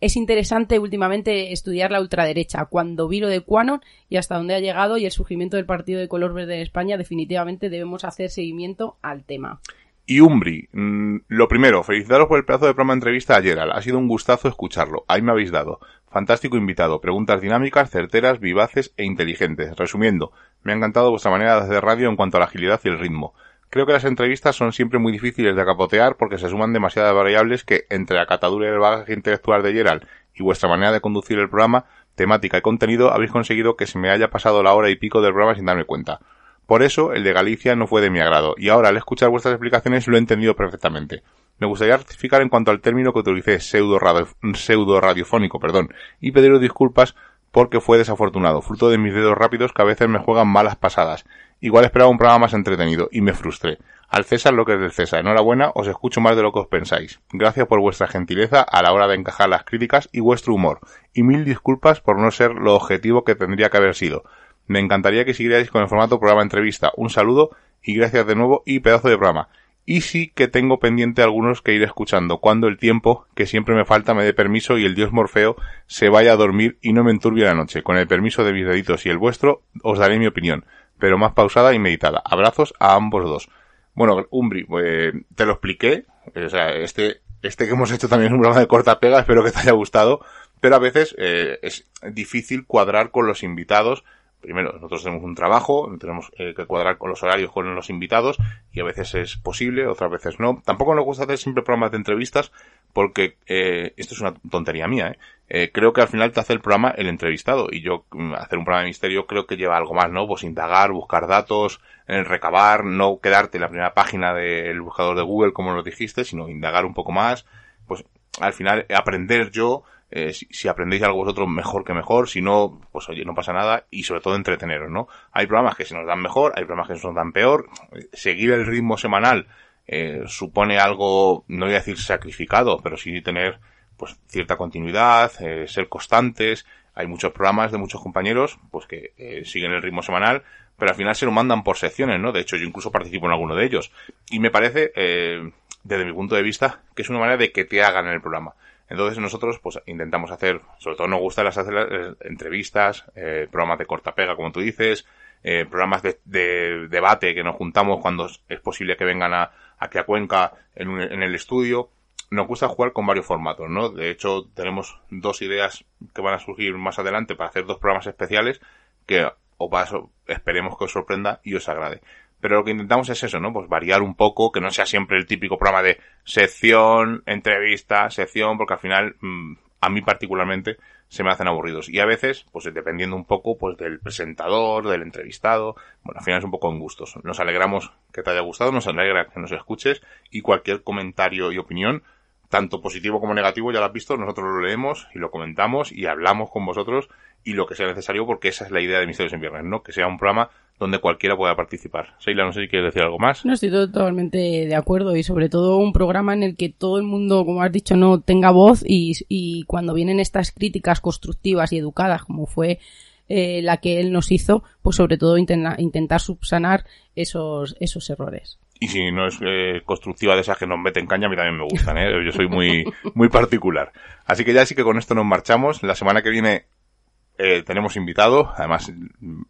es interesante últimamente estudiar la ultraderecha, cuando vi lo de Quanon y hasta dónde ha llegado y el surgimiento del partido de color verde en España, definitivamente debemos hacer seguimiento al tema. Y Umbri, mm, lo primero, felicitaros por el pedazo de programa de entrevista a Gerald. Ha sido un gustazo escucharlo. Ahí me habéis dado. Fantástico invitado. Preguntas dinámicas, certeras, vivaces e inteligentes. Resumiendo, me ha encantado vuestra manera de hacer radio en cuanto a la agilidad y el ritmo. Creo que las entrevistas son siempre muy difíciles de capotear porque se suman demasiadas variables que, entre la catadura y el bagaje intelectual de Gerald y vuestra manera de conducir el programa, temática y contenido, habéis conseguido que se me haya pasado la hora y pico del programa sin darme cuenta. Por eso, el de Galicia no fue de mi agrado, y ahora al escuchar vuestras explicaciones lo he entendido perfectamente. Me gustaría rectificar en cuanto al término que utilicé pseudo, pseudo radiofónico, perdón, y pediros disculpas porque fue desafortunado, fruto de mis dedos rápidos que a veces me juegan malas pasadas. Igual esperaba un programa más entretenido, y me frustré. Al César lo que es del César. Enhorabuena, os escucho más de lo que os pensáis. Gracias por vuestra gentileza a la hora de encajar las críticas y vuestro humor. Y mil disculpas por no ser lo objetivo que tendría que haber sido. Me encantaría que siguierais con el formato programa entrevista. Un saludo y gracias de nuevo y pedazo de programa. Y sí que tengo pendiente algunos que ir escuchando cuando el tiempo, que siempre me falta, me dé permiso y el dios Morfeo se vaya a dormir y no me enturbie la noche. Con el permiso de mis deditos y el vuestro, os daré mi opinión, pero más pausada y meditada. Abrazos a ambos dos. Bueno, Umbri, eh, te lo expliqué. O sea, este, este que hemos hecho también es un programa de corta pega, espero que te haya gustado. Pero a veces eh, es difícil cuadrar con los invitados primero, nosotros tenemos un trabajo, tenemos eh, que cuadrar con los horarios con los invitados y a veces es posible, otras veces no. Tampoco nos gusta hacer siempre programas de entrevistas porque eh, esto es una tontería mía. ¿eh? ¿eh? creo que al final te hace el programa el entrevistado y yo mm, hacer un programa de misterio creo que lleva algo más, ¿no? Pues indagar, buscar datos, recabar, no quedarte en la primera página del buscador de Google como lo dijiste, sino indagar un poco más. Pues al final aprender yo eh, si, aprendéis algo vosotros, mejor que mejor. Si no, pues oye, no pasa nada. Y sobre todo entreteneros, ¿no? Hay programas que se nos dan mejor, hay programas que se nos dan peor. Seguir el ritmo semanal eh, supone algo, no voy a decir sacrificado, pero sí tener pues cierta continuidad, eh, ser constantes. Hay muchos programas de muchos compañeros pues que eh, siguen el ritmo semanal, pero al final se lo mandan por secciones, ¿no? De hecho, yo incluso participo en alguno de ellos. Y me parece, eh, desde mi punto de vista, que es una manera de que te hagan el programa. Entonces nosotros pues intentamos hacer, sobre todo nos gusta las entrevistas, eh, programas de corta pega, como tú dices, eh, programas de, de, debate que nos juntamos cuando es posible que vengan a, aquí a Cuenca en, un, en el estudio. Nos gusta jugar con varios formatos, ¿no? De hecho, tenemos dos ideas que van a surgir más adelante para hacer dos programas especiales que o paso, esperemos que os sorprenda y os agrade pero lo que intentamos es eso, ¿no? Pues variar un poco, que no sea siempre el típico programa de sección, entrevista, sección, porque al final, mmm, a mí particularmente, se me hacen aburridos. Y a veces, pues dependiendo un poco, pues del presentador, del entrevistado, bueno, al final es un poco en gustos. Nos alegramos que te haya gustado, nos alegra que nos escuches y cualquier comentario y opinión, tanto positivo como negativo, ya lo has visto, nosotros lo leemos y lo comentamos y hablamos con vosotros y lo que sea necesario porque esa es la idea de Misterios en Viernes, ¿no? Que sea un programa donde cualquiera pueda participar. Seila, no sé si quieres decir algo más. No estoy totalmente de acuerdo y sobre todo un programa en el que todo el mundo, como has dicho, no tenga voz y, y cuando vienen estas críticas constructivas y educadas, como fue eh, la que él nos hizo, pues sobre todo intenta, intentar subsanar esos, esos errores. Y si no es eh, constructiva de esas que nos meten caña, a mí también me gustan, ¿eh? Yo soy muy, muy particular. Así que ya sí que con esto nos marchamos. La semana que viene eh, tenemos invitado, además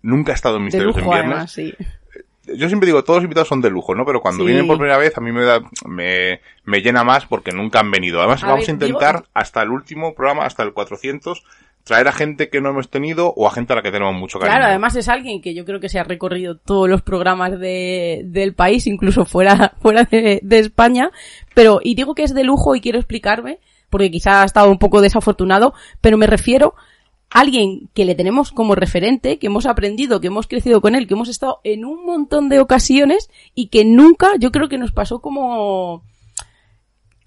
nunca ha estado en Misterios lujo, en Viernes. Además, sí. Yo siempre digo, todos los invitados son de lujo, ¿no? Pero cuando Sí. vienen por primera vez a mí me, da, me, me llena más porque nunca han venido. Además A vamos ver, a intentar digo- hasta el último programa, hasta el 400, traer a gente que no hemos tenido o a gente a la que tenemos mucho cariño. Claro, además es alguien que yo creo que se ha recorrido todos los programas de, del país, incluso fuera, fuera de, de España. Pero, y digo que es de lujo y quiero explicarme, porque quizá ha estado un poco desafortunado, pero me refiero alguien que le tenemos como referente, que hemos aprendido, que hemos crecido con él, que hemos estado en un montón de ocasiones y que nunca, yo creo que nos pasó como,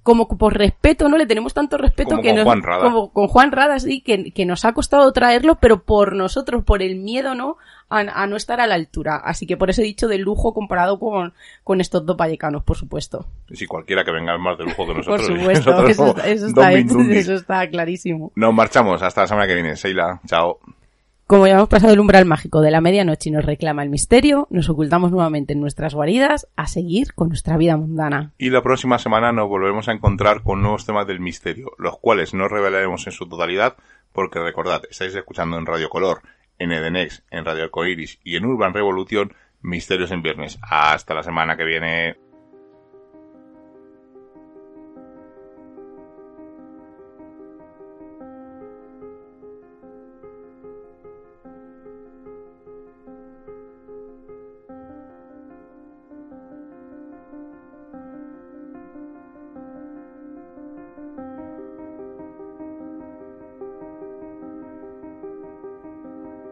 como por respeto, ¿no? Le tenemos tanto respeto Como que con nos, Juan Rada. como con Juan Rada, sí, que, que nos ha costado traerlo, pero por nosotros, por el miedo, ¿no? A, a no estar a la altura. Así que por eso he dicho de lujo comparado con, con estos dos vallecanos, por supuesto. Y si cualquiera que venga es más de lujo que Por nosotros. supuesto, nosotros eso, está- eso, está, eso está clarísimo. Nos marchamos hasta la semana que viene. Seila, chao. Como ya hemos pasado el umbral mágico de la medianoche y nos reclama el misterio, nos ocultamos nuevamente en nuestras guaridas a seguir con nuestra vida mundana. Y la próxima semana nos volveremos a encontrar con nuevos temas del misterio, los cuales no revelaremos en su totalidad, porque recordad, estáis escuchando en Radio Color, en Edenex, en Radio Arcoiris y en Urban Revolución, Misterios en Viernes. Hasta la semana que viene.